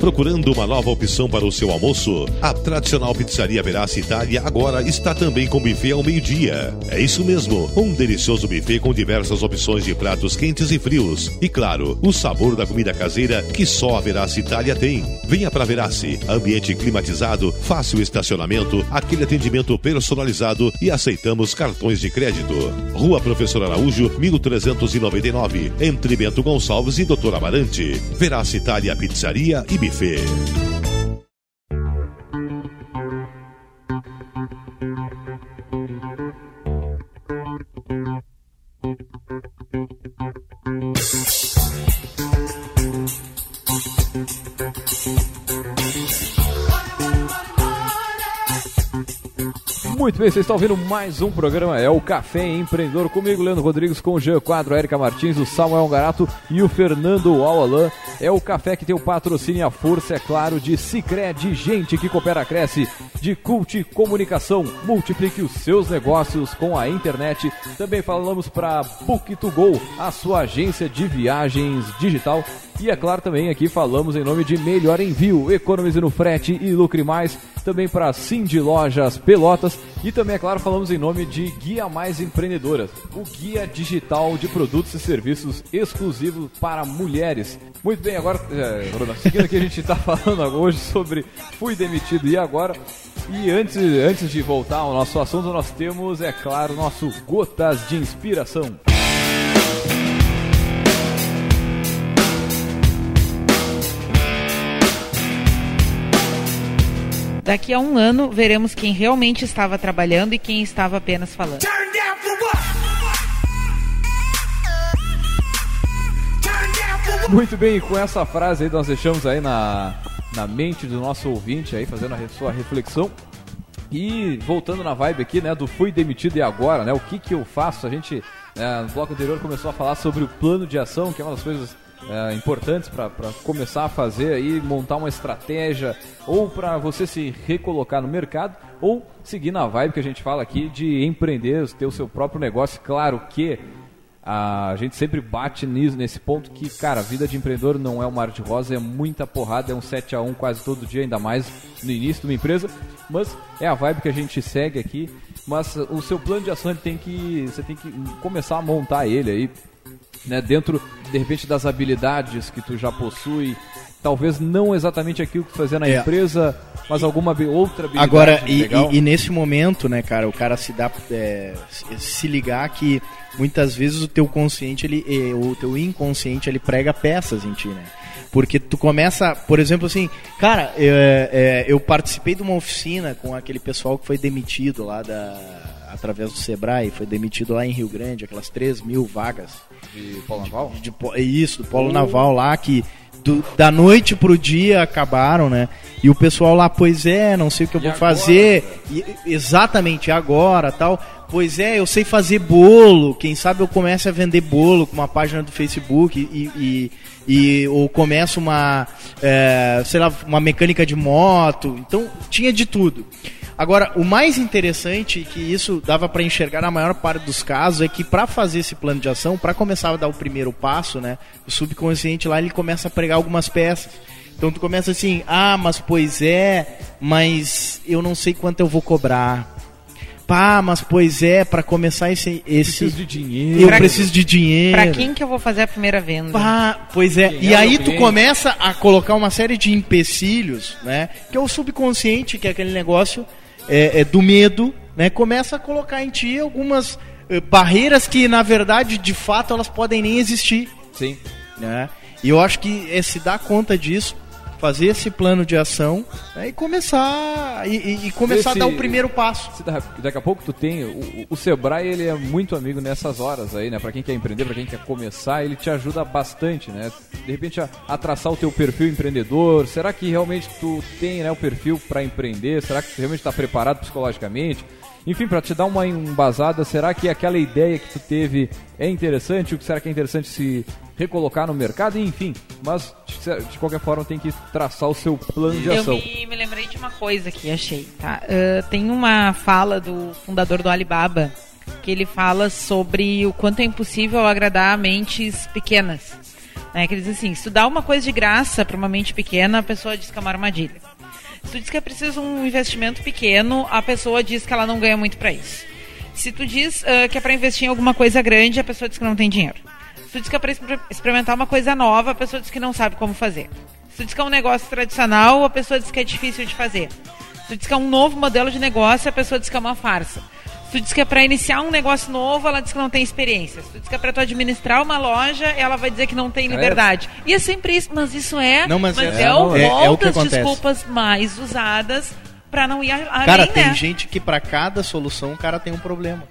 Speaker 6: Procurando uma nova opção para o seu almoço? A tradicional pizzaria Verace Itália agora está também com buffet ao meio-dia. É isso mesmo, um delicioso buffet com diversas opções de pratos quentes e frios. E claro, o sabor da comida caseira que só a Verace Itália tem. Venha para Verace, ambiente climatizado, fácil estacionamento, aquele atendimento personalizado e aceitamos cartões de crédito. Rua Professor Araújo, 1399, entre Bento Gonçalves e Doutor Amarante. Verace Itália Pizzaria e Buffet.
Speaker 1: Muito bem, vocês estão ouvindo mais um programa, é o Café Empreendedor, comigo, Leandro Rodrigues, com o Jean Quadro, a Erika Martins, o Samuel Garato e o Fernando Alalan. É o café que tem o patrocínio e a força, é claro, de Cicred, gente que coopera, cresce, de Cult Comunicação, multiplique os seus negócios com a internet. Também falamos para Book2Go, a sua agência de viagens digital. E é claro, também aqui falamos em nome de Melhor Envio, economize no frete e lucre mais. Também para Cindy Lojas Pelotas. E também, é claro, falamos em nome de Guia Mais Empreendedoras, o guia digital de produtos e serviços exclusivos para mulheres. Muito bem, agora, é, Bruno, seguindo aqui, a gente está falando hoje sobre Fui Demitido e Agora. E antes, antes de voltar ao nosso assunto, nós temos, é claro, nosso Gotas de Inspiração.
Speaker 3: Daqui a um ano, veremos quem realmente estava trabalhando e quem estava apenas falando.
Speaker 1: Muito bem, com essa frase aí nós deixamos aí na, na mente do nosso ouvinte aí, fazendo a sua reflexão. E voltando na vibe aqui, né, do fui demitido e agora, né, o que que eu faço? A gente, né, no bloco anterior começou a falar sobre o plano de ação, que é uma das coisas é, importantes para começar a fazer aí, montar uma estratégia, ou para você se recolocar no mercado, ou seguir na vibe que a gente fala aqui de empreender, ter o seu próprio negócio. Claro que a gente sempre bate nisso, nesse ponto que, cara, a vida de empreendedor não é um mar de rosa, é muita porrada, é um 7 a 1 quase todo dia, ainda mais no início de uma empresa, mas é a vibe que a gente segue aqui. Mas o seu plano de ação tem que. Você tem que começar a montar ele aí, né, dentro de repente das habilidades que tu já possui, talvez não exatamente aquilo que tu fazia na
Speaker 2: É.
Speaker 1: empresa, mas alguma outra habilidade
Speaker 2: Agora, e, e- e nesse momento, né, cara, o cara se dá é, se- ligar que muitas vezes o teu consciente, ele, eh, o teu inconsciente, ele prega peças em ti, né? Porque tu começa, por exemplo, assim, cara, é, é, eu participei de uma oficina com aquele pessoal que foi demitido lá da através do Sebrae, foi demitido lá em Rio Grande, aquelas 3 mil vagas
Speaker 1: de Paulo Naval?
Speaker 2: de, po- é isso, do Polo Naval lá, que do- da noite pro dia acabaram, né? E o pessoal lá, pois é, não sei o que eu
Speaker 1: E
Speaker 2: vou
Speaker 1: agora?
Speaker 2: fazer. E- exatamente, agora tal. Pois é, eu sei fazer bolo. Quem sabe eu comece a vender bolo com uma página do Facebook e, e, e- ou começo uma, é, sei lá, uma mecânica de moto. Então tinha de tudo. Agora, o mais interessante que isso dava para enxergar na maior parte dos casos é que para fazer esse plano de ação, para começar a dar o primeiro passo, né, o subconsciente lá ele começa a pregar algumas peças. Então tu começa assim: "Ah, mas pois é, mas eu não sei quanto eu vou cobrar". Pá, mas pois é, para começar esse esse
Speaker 1: Preciso de dinheiro.
Speaker 2: eu
Speaker 3: Pra-
Speaker 2: preciso de dinheiro.
Speaker 3: Pra quem que eu vou fazer a primeira venda?
Speaker 2: Pá, pois é.
Speaker 1: Quem
Speaker 2: E
Speaker 1: é
Speaker 2: aí tu
Speaker 1: cliente?
Speaker 2: começa a colocar uma série de empecilhos, né? Que é o subconsciente, que é aquele negócio é, é do medo, né? Começa a colocar em ti algumas eh, barreiras que, na verdade, de fato, elas podem nem existir,
Speaker 1: Sim.
Speaker 2: né? E eu acho que é, se dar conta disso fazer esse plano de ação né, e começar e, e- e começar
Speaker 1: Esse-
Speaker 2: a dar o primeiro passo.
Speaker 1: Daqui a pouco tu tem o, o Sebrae ele é muito amigo nessas horas aí, né? Para quem quer empreender, para quem quer começar, ele te ajuda bastante, né? De repente a, a traçar o teu perfil empreendedor. Será que realmente tu tem, né, o perfil para empreender? Será que tu realmente está preparado psicologicamente? Enfim, para te dar uma embasada, será que aquela ideia que tu teve é interessante? O que será que é interessante se recolocar no mercado? Enfim, mas de, qualquer forma tem que traçar o seu plano de
Speaker 3: Eu
Speaker 1: ação.
Speaker 3: me, me lembrei de uma coisa que achei, tá? Ah, tem uma fala do fundador do Alibaba que ele fala sobre o quanto é impossível agradar mentes pequenas. Né? Que ele diz assim, se tu dá uma coisa de graça para uma mente pequena, a pessoa diz que é uma armadilha. Se tu diz que é preciso um investimento pequeno, a pessoa diz que ela não ganha muito para isso. Se tu diz ah, que é para investir em alguma coisa grande, a pessoa diz que não tem dinheiro. Se tu diz que é para experimentar uma coisa nova, a pessoa diz que não sabe como fazer. Se tu diz que é um negócio tradicional, a pessoa diz que é difícil de fazer. Se tu diz que é um novo modelo de negócio, a pessoa diz que é uma farsa. Tu diz que é para iniciar um negócio novo, ela diz que não tem experiência. Se tu diz que é para tu administrar uma loja, ela vai dizer que não tem liberdade. E é sempre isso, mas isso é,
Speaker 2: Não, mas é-
Speaker 3: é, o
Speaker 2: é- é o que
Speaker 3: das
Speaker 2: acontece.
Speaker 3: desculpas mais usadas para não ir a- além,
Speaker 2: Cara, tem
Speaker 3: né?
Speaker 2: gente que pra cada solução o cara tem um problema.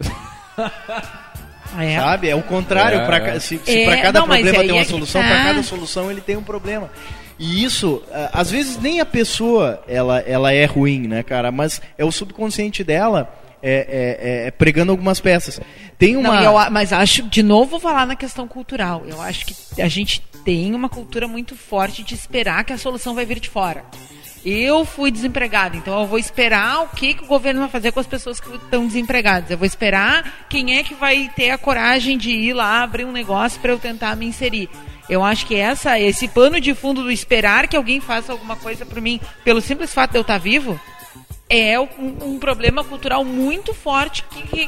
Speaker 3: É.
Speaker 2: Sabe? É o contrário.
Speaker 1: É,
Speaker 2: pra
Speaker 1: é.
Speaker 2: se se
Speaker 3: É,
Speaker 2: pra cada
Speaker 3: não, mas
Speaker 2: problema tem uma
Speaker 3: é
Speaker 2: solução,
Speaker 3: tá.
Speaker 2: pra cada solução ele tem um problema. E isso, ah, às vezes nem a pessoa ela, ela é ruim, né, cara? Mas é o subconsciente dela é, é- é pregando algumas peças. Tem uma.
Speaker 3: Não, eu mas acho, de novo, vou falar na questão cultural. Eu acho que a gente tem uma cultura muito forte de esperar que a solução vai vir de fora. Eu fui desempregada, então eu vou esperar o que, que o governo vai fazer com as pessoas que estão desempregadas. Eu vou esperar quem é que vai ter a coragem de ir lá abrir um negócio para eu tentar me inserir. Eu acho que essa, esse pano de fundo do esperar que alguém faça alguma coisa por mim, pelo simples fato de eu estar vivo, é um, um problema cultural muito forte que, que,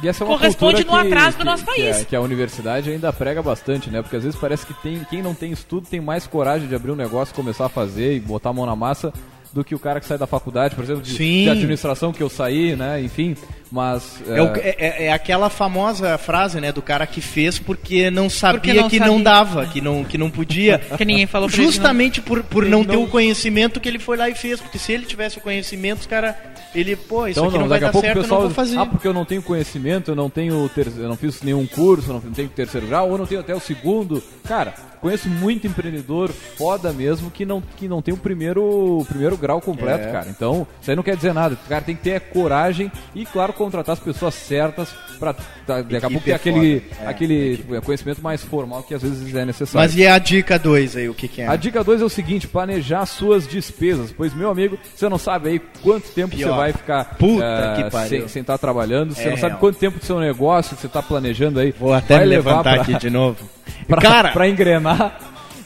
Speaker 3: que
Speaker 1: é
Speaker 3: corresponde no
Speaker 1: cultura que-
Speaker 3: atraso do
Speaker 1: que-
Speaker 3: nosso
Speaker 1: que
Speaker 3: país.
Speaker 1: a, que a universidade ainda prega bastante, né? Porque às vezes parece que tem, quem não tem estudo tem mais coragem de abrir um negócio, começar a fazer e botar a mão na massa do que o cara que sai da faculdade, por exemplo, de,
Speaker 2: Sim.
Speaker 1: de administração que eu saí, né? Enfim, mas...
Speaker 2: É, o- é- é- é aquela famosa frase, né, do cara que fez porque não sabia
Speaker 3: não
Speaker 2: que não
Speaker 3: sabia.
Speaker 2: dava, que não, que não podia.
Speaker 3: Que ninguém falou pra
Speaker 2: Justamente por, por
Speaker 1: Ele
Speaker 2: não ter
Speaker 1: não-
Speaker 2: o conhecimento que ele foi lá e fez. Porque se ele tivesse o conhecimento, os cara, ele, pô, isso
Speaker 1: Então,
Speaker 2: aqui
Speaker 1: não,
Speaker 2: não, vai
Speaker 1: daqui a
Speaker 2: dar
Speaker 1: pouco o
Speaker 2: certo, eu
Speaker 1: pessoal
Speaker 2: não vou fazer.
Speaker 1: ah, porque eu não tenho conhecimento, eu não tenho ter, eu não fiz nenhum curso, eu não tenho terceiro grau, ou eu não tenho até o segundo. Cara, conheço muito empreendedor foda mesmo que não, que não tem o primeiro, o primeiro grau completo,
Speaker 2: É.
Speaker 1: cara. Então, isso aí não quer dizer nada. O cara tem que ter coragem e, claro, contratar as pessoas certas pra tá, daqui a pouco ter
Speaker 2: é
Speaker 1: aquele.
Speaker 2: É,
Speaker 1: aquele conhecimento mais formal que às vezes é necessário.
Speaker 2: Mas e a dica 2 aí, o que, que é?
Speaker 1: A dica 2 é o seguinte, planejar suas despesas. Pois, meu amigo, você não sabe aí quanto tempo
Speaker 2: Pior.
Speaker 1: você vai ficar
Speaker 2: Puta que pariu.
Speaker 1: sem, sem estar trabalhando. Você
Speaker 2: É
Speaker 1: não sabe
Speaker 2: real.
Speaker 1: quanto tempo do seu negócio que você está planejando aí
Speaker 2: Vou até
Speaker 1: vai levar
Speaker 2: levantar
Speaker 1: pra,
Speaker 2: aqui de novo.
Speaker 1: Pra,
Speaker 2: Cara,
Speaker 1: pra engrenar.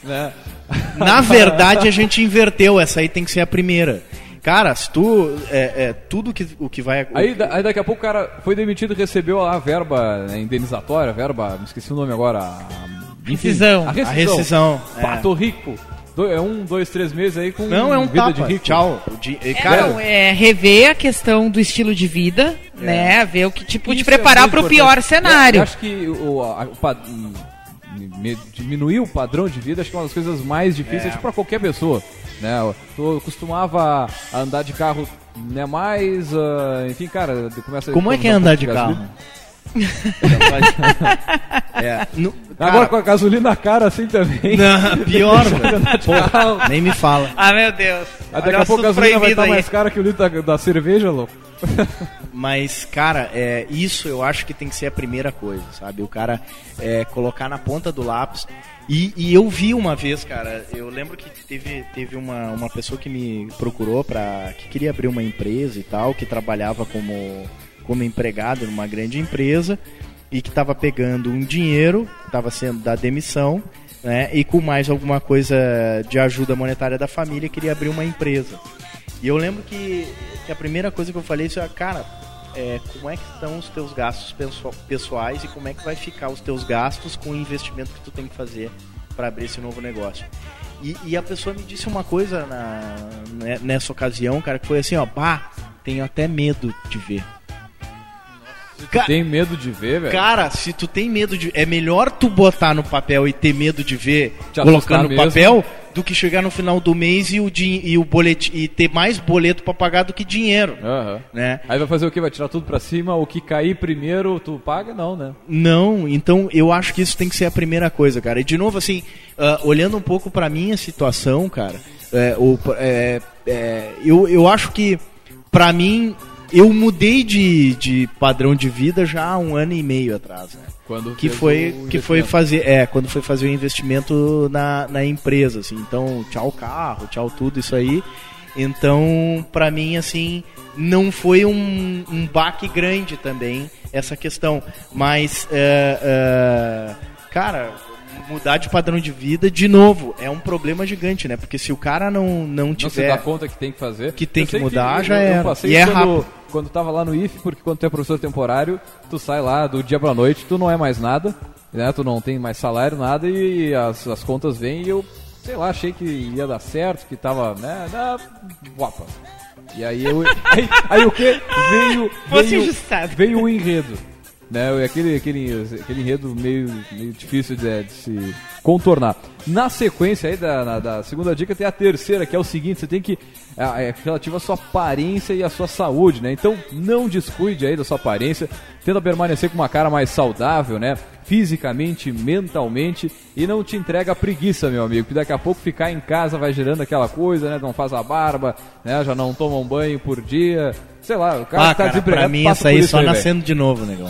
Speaker 1: Né?
Speaker 2: na verdade a gente inverteu, essa aí tem que ser a primeira. Cara, se tu. É, é, tudo que, o que vai.
Speaker 1: Aí, da- aí daqui a pouco o cara foi demitido e recebeu a verba né, indenizatória, a verba, me esqueci o nome agora. A, enfim,
Speaker 3: Rescisão.
Speaker 1: A
Speaker 2: A
Speaker 1: rescisão.
Speaker 2: rescisão. é.
Speaker 1: Pá, tô rico. Do- é um, dois, três meses aí com
Speaker 2: Não, é um
Speaker 1: vida
Speaker 2: tapa.
Speaker 1: de rico.
Speaker 2: Tchau. Di-
Speaker 3: É,
Speaker 2: Cara,
Speaker 3: não, é rever a questão do estilo de vida, né? Ver o que tipo de
Speaker 1: Isso
Speaker 3: preparar
Speaker 1: é
Speaker 3: para o pior cenário.
Speaker 1: Eu acho que o, a- o diminuir o padrão de vida acho que é uma das coisas mais difíceis
Speaker 2: É.
Speaker 1: para qualquer pessoa. Né? Eu, costumava andar de carro né, mais. ah, enfim, cara, começa
Speaker 2: como é que é andar de
Speaker 1: gasolina.
Speaker 2: carro? É. No-
Speaker 1: Agora
Speaker 2: cara,
Speaker 1: com a gasolina cara assim também.
Speaker 2: Não, pior. Porra, nem me fala.
Speaker 3: Ah, meu Deus.
Speaker 1: Aí daqui
Speaker 3: Olha
Speaker 1: a pouco a gasolina vai estar
Speaker 3: aí.
Speaker 1: mais cara que o litro da, da cerveja, louco.
Speaker 2: Mas, cara, é, isso eu acho que tem que ser a primeira coisa, sabe? O cara é, colocar na ponta do lápis. E, e eu vi uma vez, cara, eu lembro que teve, teve uma, uma pessoa que me procurou para que queria abrir uma empresa e tal, que trabalhava como, como empregado numa grande empresa e que estava pegando um dinheiro, estava sendo da demissão, né? E com mais alguma coisa de ajuda monetária da família, queria abrir uma empresa. E eu lembro que, que a primeira coisa que eu falei foi, cara, é, como é que estão os teus gastos pesso- pessoais e como é que vai ficar os teus gastos com o investimento que tu tem que fazer para abrir esse novo negócio. E, e a pessoa me disse uma coisa na, né, nessa ocasião, cara, que foi assim, ó, pá, tenho até medo de ver.
Speaker 1: Tem medo de ver, velho?
Speaker 2: Cara, se tu tem medo de. É melhor tu botar no papel e ter medo de ver
Speaker 1: Te
Speaker 2: colocando no
Speaker 1: mesmo.
Speaker 2: papel do que chegar no final do mês e o, e o boleto e ter mais boleto para pagar do que dinheiro.
Speaker 1: Aham.
Speaker 2: Né?
Speaker 1: Aí vai fazer o quê? Vai tirar tudo pra cima? O que cair primeiro, tu paga? Não, né?
Speaker 2: Não, então eu acho que isso tem que ser a primeira coisa, cara. E de novo, assim, ah, olhando um pouco pra minha situação, cara, é, o- é, é, eu, eu acho que, pra mim, eu mudei de, de padrão de vida já há um ano e meio atrás, né?
Speaker 1: Quando
Speaker 2: que foi
Speaker 1: o
Speaker 2: que foi fazer é quando foi fazer o investimento na, na empresa assim. Então tchau carro tchau tudo isso aí. Então pra mim assim não foi um, um baque grande também essa questão. Mas é, é, cara mudar de padrão de vida de novo é um problema gigante né porque se o cara não não
Speaker 1: Não se
Speaker 2: tiver
Speaker 1: dá conta que tem que fazer.
Speaker 2: Que tem
Speaker 1: Eu
Speaker 2: que mudar,
Speaker 1: eu-
Speaker 2: já
Speaker 1: passei
Speaker 2: E é
Speaker 1: quando,
Speaker 2: rápido.
Speaker 1: quando tava lá no IF, porque quando tu é professor temporário, tu sai lá do dia pra noite, tu não é mais nada, né? Tu não tem mais salário, nada, e as, as contas vêm e eu, sei lá, achei que ia dar certo, que tava, né? Na... Guapa. E aí eu. Aí, aí o que? Veio.
Speaker 3: Fosse
Speaker 1: Veio, veio o enredo. Né, aquele, aquele, aquele enredo meio, meio difícil de, de se contornar. Na sequência aí da, na- da segunda dica tem a terceira, que é o seguinte, você tem que. É, é relativa à sua aparência e à sua saúde, né? Então não descuide aí da sua aparência, tenta permanecer com uma cara mais saudável, né? Fisicamente, mentalmente, e não te entrega a preguiça, meu amigo, que daqui a pouco ficar em casa vai gerando aquela coisa, né? Não faz a barba, né? Já não toma um banho por dia. Sei lá, o cara
Speaker 2: Ah,
Speaker 1: tá
Speaker 2: cara,
Speaker 1: desempregado.
Speaker 2: pra mim
Speaker 1: por
Speaker 2: aí
Speaker 1: isso
Speaker 2: só
Speaker 1: velho.
Speaker 2: nascendo de novo, negão.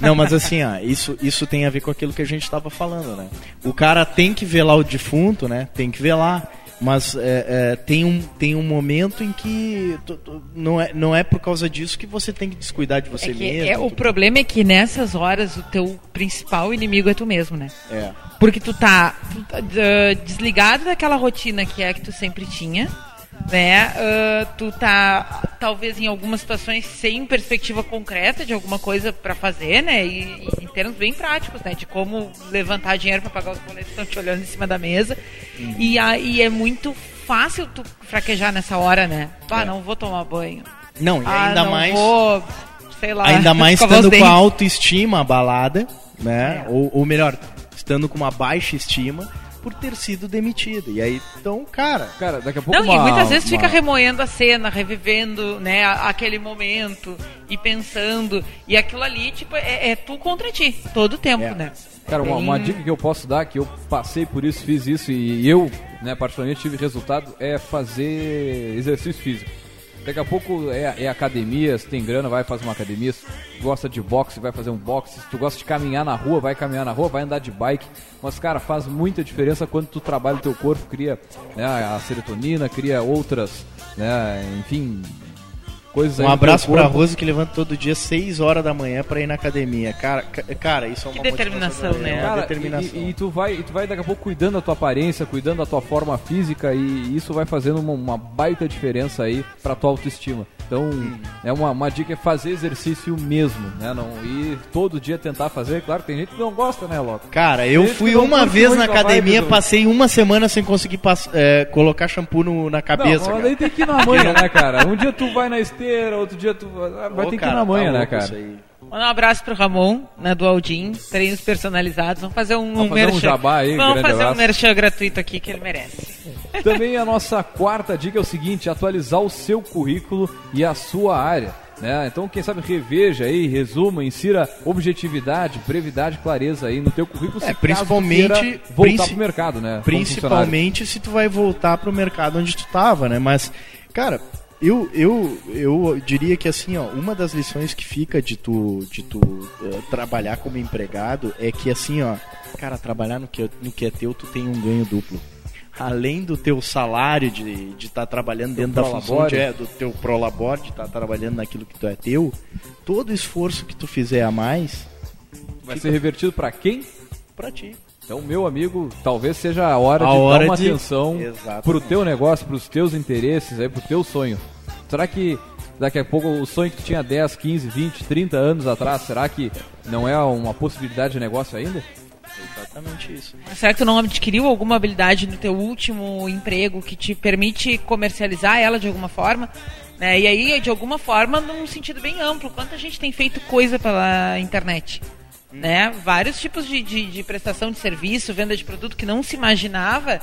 Speaker 2: Não, mas assim, ó, isso, isso tem a ver com aquilo que a gente tava falando, né? O cara tem que lá o defunto, né? Tem que lá. Mas é, é, tem, um, tem um momento em que tu- tu- não, é, não é por causa disso que você tem que descuidar de você
Speaker 3: É que
Speaker 2: mesmo.
Speaker 3: é, o problema é que nessas horas o teu principal inimigo é tu mesmo, né?
Speaker 2: É.
Speaker 3: Porque tu tá, tu tá, ah, desligado daquela rotina que é que tu sempre tinha, né? Ah, tu tá talvez em algumas situações sem perspectiva concreta de alguma coisa pra fazer, né? E, e em termos bem práticos, né? De como levantar dinheiro pra pagar os boletos que estão te olhando em cima da mesa. E aí é muito fácil tu fraquejar nessa hora, né? Ah, não vou tomar banho.
Speaker 2: Não, e
Speaker 3: ah,
Speaker 2: ainda
Speaker 3: não
Speaker 2: mais.
Speaker 3: vou, sei lá,
Speaker 2: Ainda mais estando com a autoestima abalada, né?
Speaker 3: É.
Speaker 2: Ou, ou melhor, estando com uma baixa estima por ter sido demitido. E aí, então, cara,
Speaker 1: Cara, daqui a pouco
Speaker 3: Não, e
Speaker 1: uma-
Speaker 3: muitas vezes
Speaker 1: uma-
Speaker 3: fica remoendo a cena, revivendo, né, aquele momento e pensando. E aquilo ali, tipo, é, é tu contra ti, todo o tempo,
Speaker 2: É.
Speaker 3: né?
Speaker 1: Cara, uma, uma dica que eu posso dar, que eu passei por isso, fiz isso e eu, né, particularmente tive resultado, é fazer exercício físico. Daqui a pouco é, é academia, se tem grana, vai fazer uma academia. Se gosta de boxe, vai fazer um boxe. Se tu gosta de caminhar na rua, vai caminhar na rua, vai andar de bike. Mas, cara, faz muita diferença quando tu trabalha o teu corpo, cria né, a serotonina, cria outras, né, enfim, coisas aí
Speaker 2: um abraço pra. Rose que levanta todo dia 6 horas da manhã pra ir na academia. Cara, ca- cara isso é uma
Speaker 3: Que determinação, né?
Speaker 2: É uma
Speaker 1: Cara,
Speaker 2: determinação.
Speaker 1: E, e tu vai, e tu vai daqui a pouco cuidando da tua aparência, cuidando da tua forma física e isso vai fazendo uma, uma baita diferença aí pra tua autoestima. Então, é uma, uma dica é fazer exercício mesmo, né? Não ir todo dia tentar fazer. Claro, tem gente que não gosta, né, Loco?
Speaker 2: Cara, eu fui uma vez na academia,
Speaker 1: do-
Speaker 2: passei uma semana sem conseguir é, colocar shampoo no- na cabeça.
Speaker 1: não, mas
Speaker 2: cara.
Speaker 1: daí tem que ir na manha, né, cara? Um dia tu vai na esteira, outro dia tu vai
Speaker 2: Ô,
Speaker 1: ter que ir
Speaker 2: cara,
Speaker 1: na manha,
Speaker 2: tá
Speaker 1: né, cara?
Speaker 2: isso aí.
Speaker 3: Manda um abraço pro Ramon, né, do Aldim, treinos personalizados. Vamos fazer um,
Speaker 1: Vamos fazer um jabá aí,
Speaker 3: Vamos fazer um
Speaker 1: abraço.
Speaker 3: merchan gratuito aqui que ele merece.
Speaker 1: Também a nossa quarta dica é o seguinte: atualizar o seu currículo e a sua área. Né? Então, quem sabe reveja aí, resuma, insira objetividade, brevidade, clareza aí no teu currículo.
Speaker 2: É,
Speaker 1: se caso tu
Speaker 2: principalmente-
Speaker 1: voltar
Speaker 2: princi-
Speaker 1: pro mercado, né?
Speaker 2: Principalmente se tu vai voltar pro mercado onde tu tava, né? Mas, cara, eu, eu, eu diria que assim, ó, uma das lições que fica de tu, de tu eh, trabalhar como empregado é que assim, ó, cara, trabalhar no que, no que é teu, tu tem um ganho duplo. Além do teu salário de estar de tá trabalhando dentro da função de, é, do teu prolabore, de estar tá trabalhando naquilo que tu é teu, todo esforço que tu fizer a mais,
Speaker 1: Vai ser revertido pra quem?
Speaker 2: pra ti.
Speaker 1: Então, meu amigo, talvez seja a hora
Speaker 2: A
Speaker 1: de
Speaker 2: hora
Speaker 1: dar uma
Speaker 2: de-
Speaker 1: atenção
Speaker 2: Exatamente.
Speaker 1: pro teu negócio, pros teus interesses, aí, pro teu sonho. Será que daqui a pouco o sonho que tu tinha 10, 15, 20, 30 anos atrás, será que não é uma possibilidade de negócio ainda?
Speaker 2: Exatamente isso.
Speaker 3: Será que tu não adquiriu alguma habilidade no teu último emprego que te permite comercializar ela de alguma forma? Né? E aí, de alguma forma, num sentido bem amplo, quanta gente tem feito coisa pela internet? Né? Vários tipos de, de, de prestação de serviço, venda de produto que não se imaginava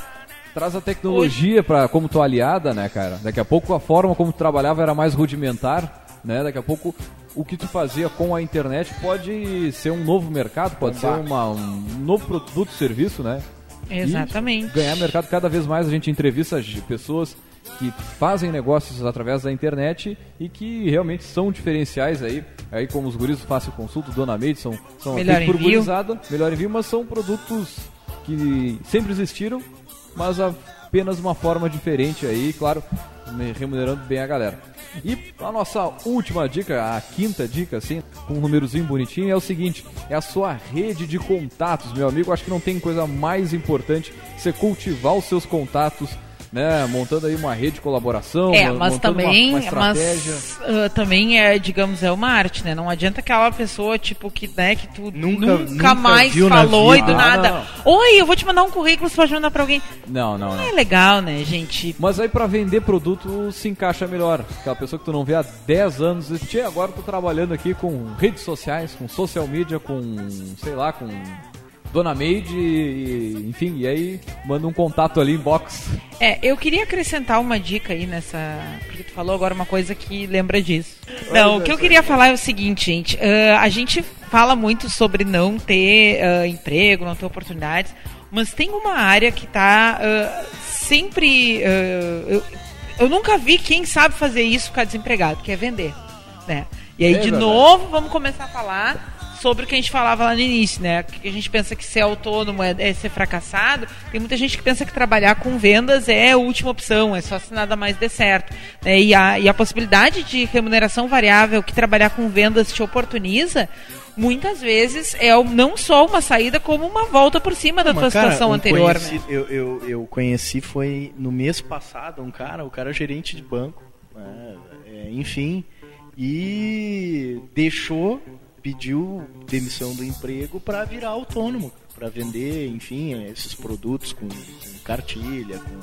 Speaker 1: traz a tecnologia para como tu aliada, né, cara? Daqui a pouco a forma como tu trabalhava era mais rudimentar, né? Daqui a pouco o que tu fazia com a internet pode ser um novo mercado, pode ser uma, um novo produto, serviço, né?
Speaker 3: Exatamente.
Speaker 1: E ganhar mercado cada vez mais. A gente entrevista pessoas que fazem negócios através da internet e que realmente são diferenciais aí. Aí como os guris do Fácil Consulto, Dona Meide, são, são
Speaker 3: melhor envio.
Speaker 1: melhor envio, mas são produtos que sempre existiram, mas apenas uma forma diferente aí, claro, remunerando bem a galera. E a nossa última dica, a quinta dica, assim, com um númerozinho bonitinho, é o seguinte: é a sua rede de contatos, meu amigo. Acho que não tem coisa mais importante você cultivar os seus contatos né, montando aí uma rede de colaboração,
Speaker 3: é, mas também,
Speaker 1: uma, uma
Speaker 3: mas uh, também é, digamos, é uma arte, né? Não adianta aquela pessoa tipo que, né, que tu nunca, nunca, nunca mais falou e do ah, nada, não. oi, eu vou te mandar um currículo, você pode mandar para alguém.
Speaker 1: Não, não, não.
Speaker 3: É legal, né, gente?
Speaker 1: Mas aí para vender produto se encaixa melhor. Aquela pessoa que tu não vê há 10 anos, e agora eu tô trabalhando aqui com redes sociais, com social media, com, sei lá, com Dona Meide, e, enfim, e aí manda um contato ali, inbox.
Speaker 3: É, eu queria acrescentar uma dica aí nessa. Porque tu falou agora uma coisa que lembra disso. Não, o que eu queria falar é o seguinte, gente. Uh, a gente fala muito sobre não ter uh, emprego, não ter oportunidades, mas tem uma área que está uh, sempre. eu, eu nunca vi quem sabe fazer isso ficar desempregado, que é vender. Né? E aí, é de verdade. novo, vamos começar a falar sobre o que a gente falava lá no início, né? Que a gente pensa que ser autônomo é, é, ser fracassado. Tem muita gente que pensa que trabalhar com vendas é a última opção, é só se nada mais der certo. Né? E, a, e a possibilidade de remuneração variável que trabalhar com vendas te oportuniza, muitas vezes é não só uma saída, como uma volta por cima da tua cara, situação anterior.
Speaker 2: Conheci,
Speaker 3: né?
Speaker 2: eu, eu, eu, conheci, foi no mês passado, um cara, o cara é gerente de banco, né? é, enfim, e deixou pediu demissão do emprego para virar autônomo, para vender, enfim, esses produtos com, com cartilha, com,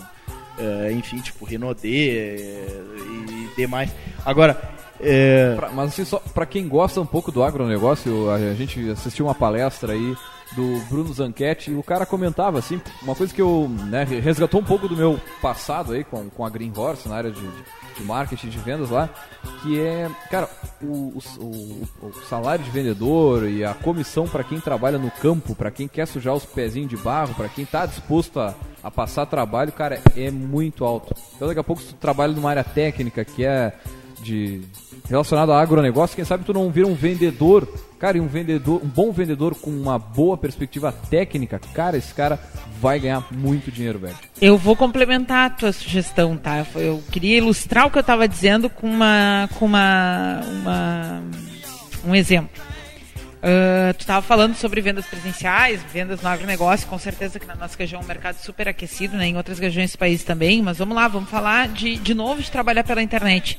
Speaker 2: uh, enfim, tipo Renaudet uh, e demais. Agora,
Speaker 1: é... Pra, mas assim, só para quem gosta um pouco do agronegócio, a gente assistiu uma palestra aí do Bruno Zanquetti e o cara comentava assim, uma coisa que eu né, resgatou um pouco do meu passado aí com, com a Green Horse na área de, de marketing, de vendas lá, que é, cara, o, o, o salário de vendedor e a comissão para quem trabalha no campo, para quem quer sujar os pezinhos de barro, para quem está disposto a, a passar trabalho, cara, é muito alto. Então daqui a pouco tu trabalha numa área técnica que é de relacionado a agronegócio, quem sabe tu não vira um vendedor, cara, e um vendedor, um bom vendedor com uma boa perspectiva técnica, cara, esse cara vai ganhar muito dinheiro, velho.
Speaker 3: Eu vou complementar a tua sugestão, tá? Eu queria ilustrar o que eu estava dizendo com uma com uma, uma um exemplo. Uh, tu estava falando sobre vendas presenciais, vendas no agronegócio, com certeza que na nossa região é um mercado super aquecido, né? em outras regiões do país também, mas vamos lá, vamos falar de, de novo de trabalhar pela internet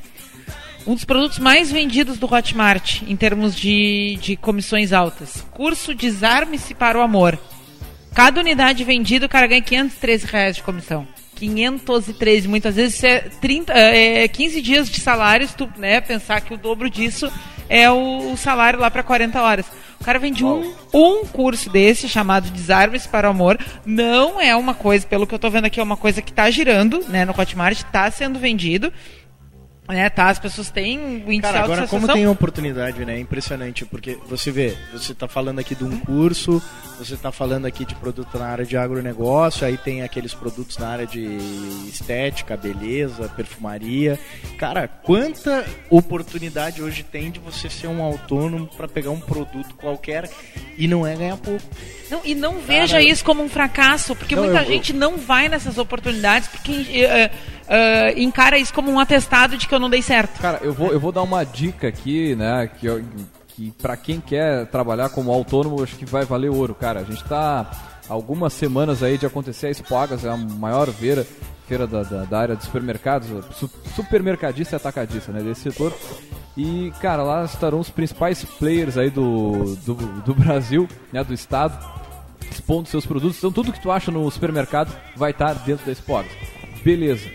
Speaker 3: um dos produtos mais vendidos do Hotmart em termos de, de comissões altas. Curso Desarme-se para o Amor. Cada unidade vendida, o cara ganha 513 reais de comissão. 513, muitas vezes é, 30, é 15 dias de salário, se tu né, pensar que o dobro disso é o, o salário lá para 40 horas. O cara vende um, um curso desse chamado Desarmes para o Amor. Não é uma coisa, pelo que eu estou vendo aqui, é uma coisa que está girando né, no Hotmart, está sendo vendido. É, tá, as pessoas têm o índice
Speaker 2: Cara, agora como tem oportunidade, né? É impressionante, porque você vê, você está falando aqui de um curso, você está falando aqui de produto na área de agronegócio, aí tem aqueles produtos na área de estética, beleza, perfumaria. Cara, quanta oportunidade hoje tem de você ser um autônomo para pegar um produto qualquer e não é ganhar pouco.
Speaker 3: Não, e não veja isso como um fracasso, porque não, muita eu, gente eu... não vai nessas oportunidades porque uh, uh, encara isso como um atestado de que eu não dei certo.
Speaker 1: Cara, eu vou, eu vou dar uma dica aqui, né, que, que para quem quer trabalhar como autônomo, acho que vai valer ouro, cara. A gente tá algumas semanas aí de acontecer a Expoagas, é a maior feira, feira da, da, da área de supermercados, supermercadista e atacadista, né, desse setor. E, cara, lá estarão os principais players aí do, do, do Brasil, né, do estado, expondo seus produtos. Então tudo que tu acha no supermercado vai estar dentro da Expoagas. Beleza.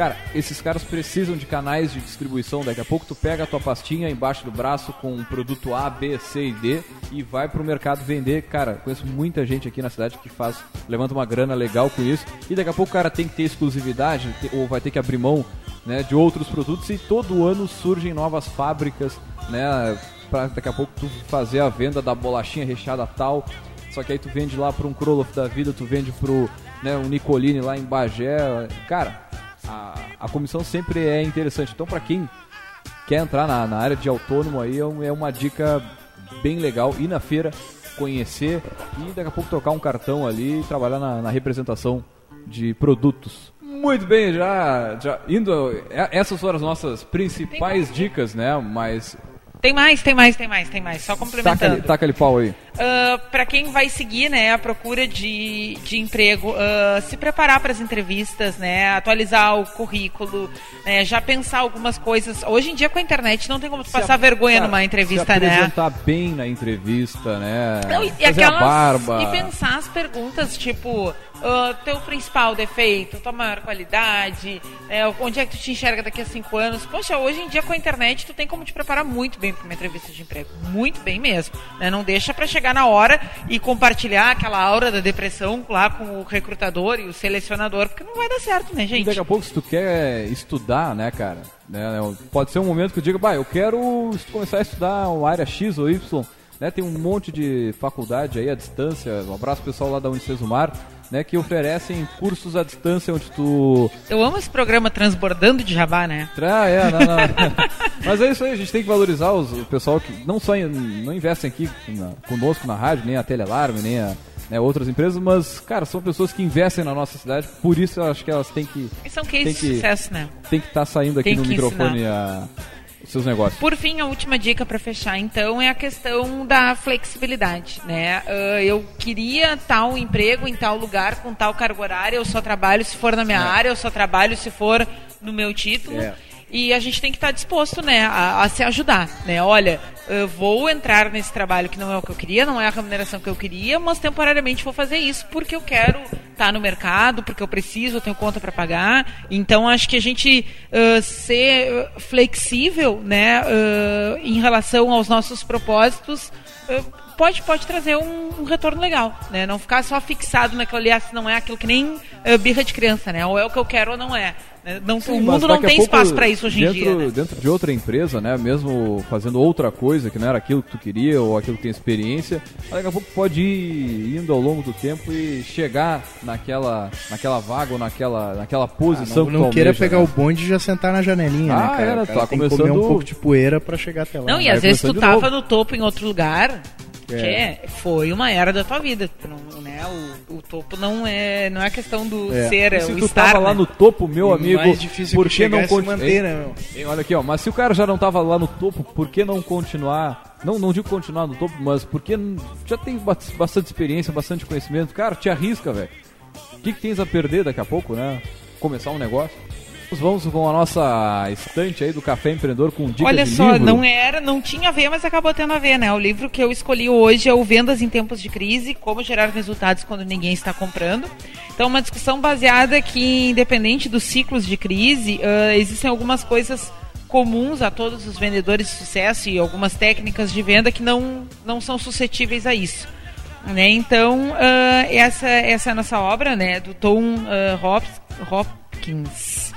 Speaker 1: Cara, esses caras precisam de canais de distribuição. Daqui a pouco tu pega a tua pastinha embaixo do braço com um produto A, B, C e D e vai pro mercado vender. Cara, conheço muita gente aqui na cidade que faz, levanta uma grana legal com isso. E daqui a pouco o cara tem que ter exclusividade ou vai ter que abrir mão né, de outros produtos e todo ano surgem novas fábricas, né, para daqui a pouco tu fazer a venda da bolachinha recheada tal. Só que aí tu vende lá para um Kroloff da vida, tu vende pro né, um Nicolini lá em Bagé. Cara, a, a comissão sempre é interessante. Então, para quem quer entrar na, na, área de autônomo aí, é, é uma dica bem legal. Ir na feira, conhecer e daqui a pouco trocar um cartão ali e trabalhar na, na representação de produtos. Muito bem, já, já indo. Essas foram as nossas principais dicas, né? Mas
Speaker 3: tem mais, tem mais, tem mais, tem mais. Só complementando.
Speaker 1: Taca, ali pau aí. Uh,
Speaker 3: ah, para quem vai seguir, né, a procura de, de emprego, uh, se preparar para as entrevistas, né, atualizar o currículo, né, já pensar algumas coisas. Hoje em dia com a internet não tem como passar a, vergonha cara, numa entrevista,
Speaker 1: se
Speaker 3: né?
Speaker 1: apresentar bem na entrevista, né? Não, e, Fazer aquelas, a barba.
Speaker 3: E pensar as perguntas, tipo, teu principal defeito, tua maior qualidade, é, onde é que tu te enxerga daqui a cinco anos. Poxa, hoje em dia com a internet tu tem como te preparar muito bem para uma entrevista de emprego, muito bem mesmo. Né? Não deixa para chegar na hora e compartilhar aquela aura da depressão lá com o recrutador e o selecionador, porque não vai dar certo, né, gente?
Speaker 1: Daqui a pouco se tu quer estudar, né, cara, né, pode ser um momento que eu diga, eu quero começar a estudar uma área X ou Y, né, tem um monte de faculdade aí à distância, um abraço pessoal lá da Unicesumar, né, que oferecem cursos à distância onde tu.
Speaker 3: Eu amo esse programa transbordando de jabá, né?
Speaker 1: Ah, é, não, não. Mas é isso aí, a gente tem que valorizar os, o pessoal que não só não investem aqui na, conosco na rádio, nem a Telealarme, nem a. Né, outras empresas, mas, cara, são pessoas que investem na nossa cidade, por isso eu acho que elas têm que.
Speaker 3: E são cases de sucesso, né?
Speaker 1: Tem que estar tá saindo aqui tem no microfone a, seus negócios.
Speaker 3: Por fim, a última dica para fechar, então, é a questão da flexibilidade, né? Uh, eu queria tal emprego em tal lugar com tal cargo horário, eu só trabalho se for na minha é. área, eu só trabalho se for no meu título. É. E a gente tem que estar disposto, né, a, a, se ajudar, né? Olha, vou entrar nesse trabalho que não é o que eu queria, não é a remuneração que eu queria, mas temporariamente vou fazer isso porque eu quero estar no mercado, porque eu preciso, eu tenho conta para pagar. Então acho que a gente uh, ser flexível, né, uh, em relação aos nossos propósitos. Uh, pode, pode trazer um, um, retorno legal, né? Não ficar só fixado naquilo ali, ah, se não é aquilo que nem uh, birra de criança, né? Ou é o que eu quero ou não é. Né? Não, Sim, o mundo não tem espaço para isso hoje
Speaker 1: dentro,
Speaker 3: em dia. Né?
Speaker 1: Dentro de outra empresa, né? Mesmo fazendo outra coisa que não era aquilo que tu queria ou aquilo que tem experiência, daqui a pouco pode ir indo ao longo do tempo e chegar naquela, naquela vaga ou naquela, naquela posição
Speaker 2: ah, não, não queira pegar né? o bonde e já sentar na janelinha,
Speaker 1: ah,
Speaker 2: né, cara?
Speaker 1: Era,
Speaker 2: cara
Speaker 1: tá começando
Speaker 2: um pouco de poeira para chegar até lá.
Speaker 3: Não, e às vezes tu tava novo. no topo em outro lugar, é. foi uma era da tua vida. Não, né? o, o, topo não é, não é questão do é. ser, é
Speaker 1: se
Speaker 3: o
Speaker 1: tu
Speaker 3: estar.
Speaker 1: tava né? lá no topo, meu amigo,
Speaker 2: mais difícil por que não continuar? Né,
Speaker 1: olha aqui, ó, mas se o cara já não tava lá no topo, por que não continuar? Não, não digo continuar no topo, mas porque já tem bastante experiência, bastante conhecimento. Cara, te arrisca, velho. O que, que tens a perder daqui a pouco, né? Começar um negócio. Vamos com a nossa estante aí do Café Empreendedor com dicas
Speaker 3: Olha só,
Speaker 1: livro.
Speaker 3: não era, não tinha a ver, mas acabou tendo a ver, né? O livro que eu escolhi hoje é o Vendas em Tempos de Crise, como gerar resultados quando ninguém está comprando. Então, uma discussão baseada que, independente dos ciclos de crise, uh, existem algumas coisas comuns a todos os vendedores de sucesso e algumas técnicas de venda que não, não são suscetíveis a isso. Né? Então, uh, essa, essa é a nossa obra, né? Do Tom uh, Hopkins.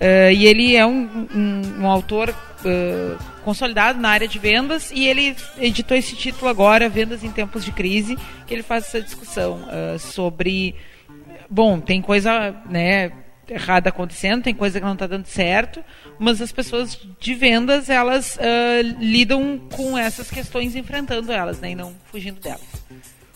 Speaker 3: Uh, e ele é um, um, um autor uh, consolidado na área de vendas e ele editou esse título agora, Vendas em Tempos de Crise, que ele faz essa discussão uh, sobre. Bom, tem coisa né, errada acontecendo, tem coisa que não está dando certo, mas as pessoas de vendas elas lidam com essas questões enfrentando elas né, e não fugindo delas.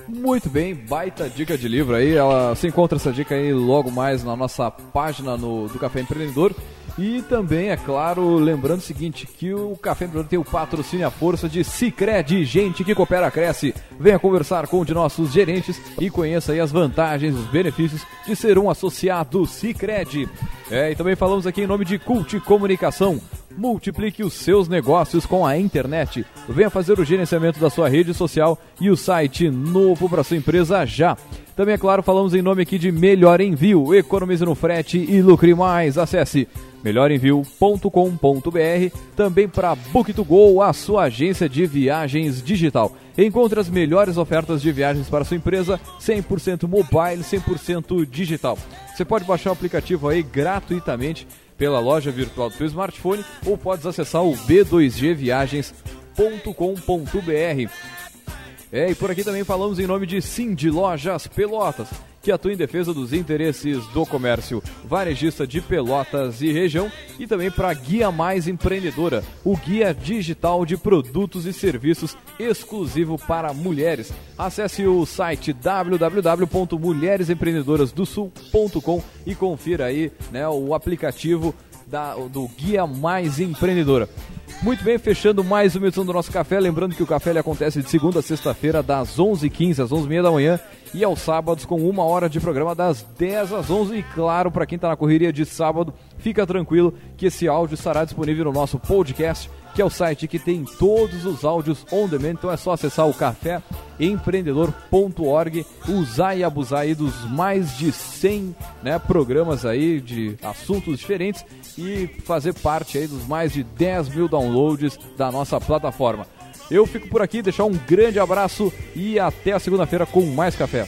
Speaker 1: Muito bem, baita dica de livro aí. Ela, você encontra essa dica aí logo mais na nossa página no, do Café Empreendedor. E também, é claro, lembrando o seguinte, que o Café Empreendedor tem o patrocínio a força de Cicred, gente que coopera, cresce. Venha conversar com um de nossos gerentes e conheça aí as vantagens, os benefícios de ser um associado Cicred. É, e também falamos aqui em nome de Cult Comunicação Multiplique os seus negócios com a internet. Venha fazer o gerenciamento da sua rede social e o site novo para sua empresa já. Também, é claro, falamos em nome aqui de Melhor Envio. Economize no frete e lucre mais. Acesse melhorenvio.com.br. Também para Book2Go, a sua agência de viagens digital. Encontre as melhores ofertas de viagens para sua empresa, 100% mobile, 100% digital. Você pode baixar o aplicativo aí gratuitamente pela loja virtual do seu smartphone ou pode acessar o b2gviagens.com.br. É, e por aqui também falamos em nome de Cindy Lojas Pelotas, que atua em defesa dos interesses do comércio varejista de Pelotas e região, e também para Guia Mais Empreendedora, o guia digital de produtos e serviços exclusivo para mulheres. Acesse o site www.mulheresempreendedorasdosul.com e confira aí né, o aplicativo da, do Guia Mais Empreendedora. Muito bem, fechando mais uma edição do nosso café. Lembrando que o café ele acontece de segunda a sexta-feira, das 11h15 às 11h30 da manhã, e aos sábados, com uma hora de programa, das 10 às 11 E claro, para quem está na correria de sábado, fica tranquilo que esse áudio estará disponível no nosso podcast que é o site que tem todos os áudios on demand. Então é só acessar o caféempreendedor.org, usar e abusar aí dos mais de 100 né, programas aí de assuntos diferentes e fazer parte aí dos mais de 10 mil downloads da nossa plataforma. Eu fico por aqui, deixar um grande abraço e até segunda-feira com mais café.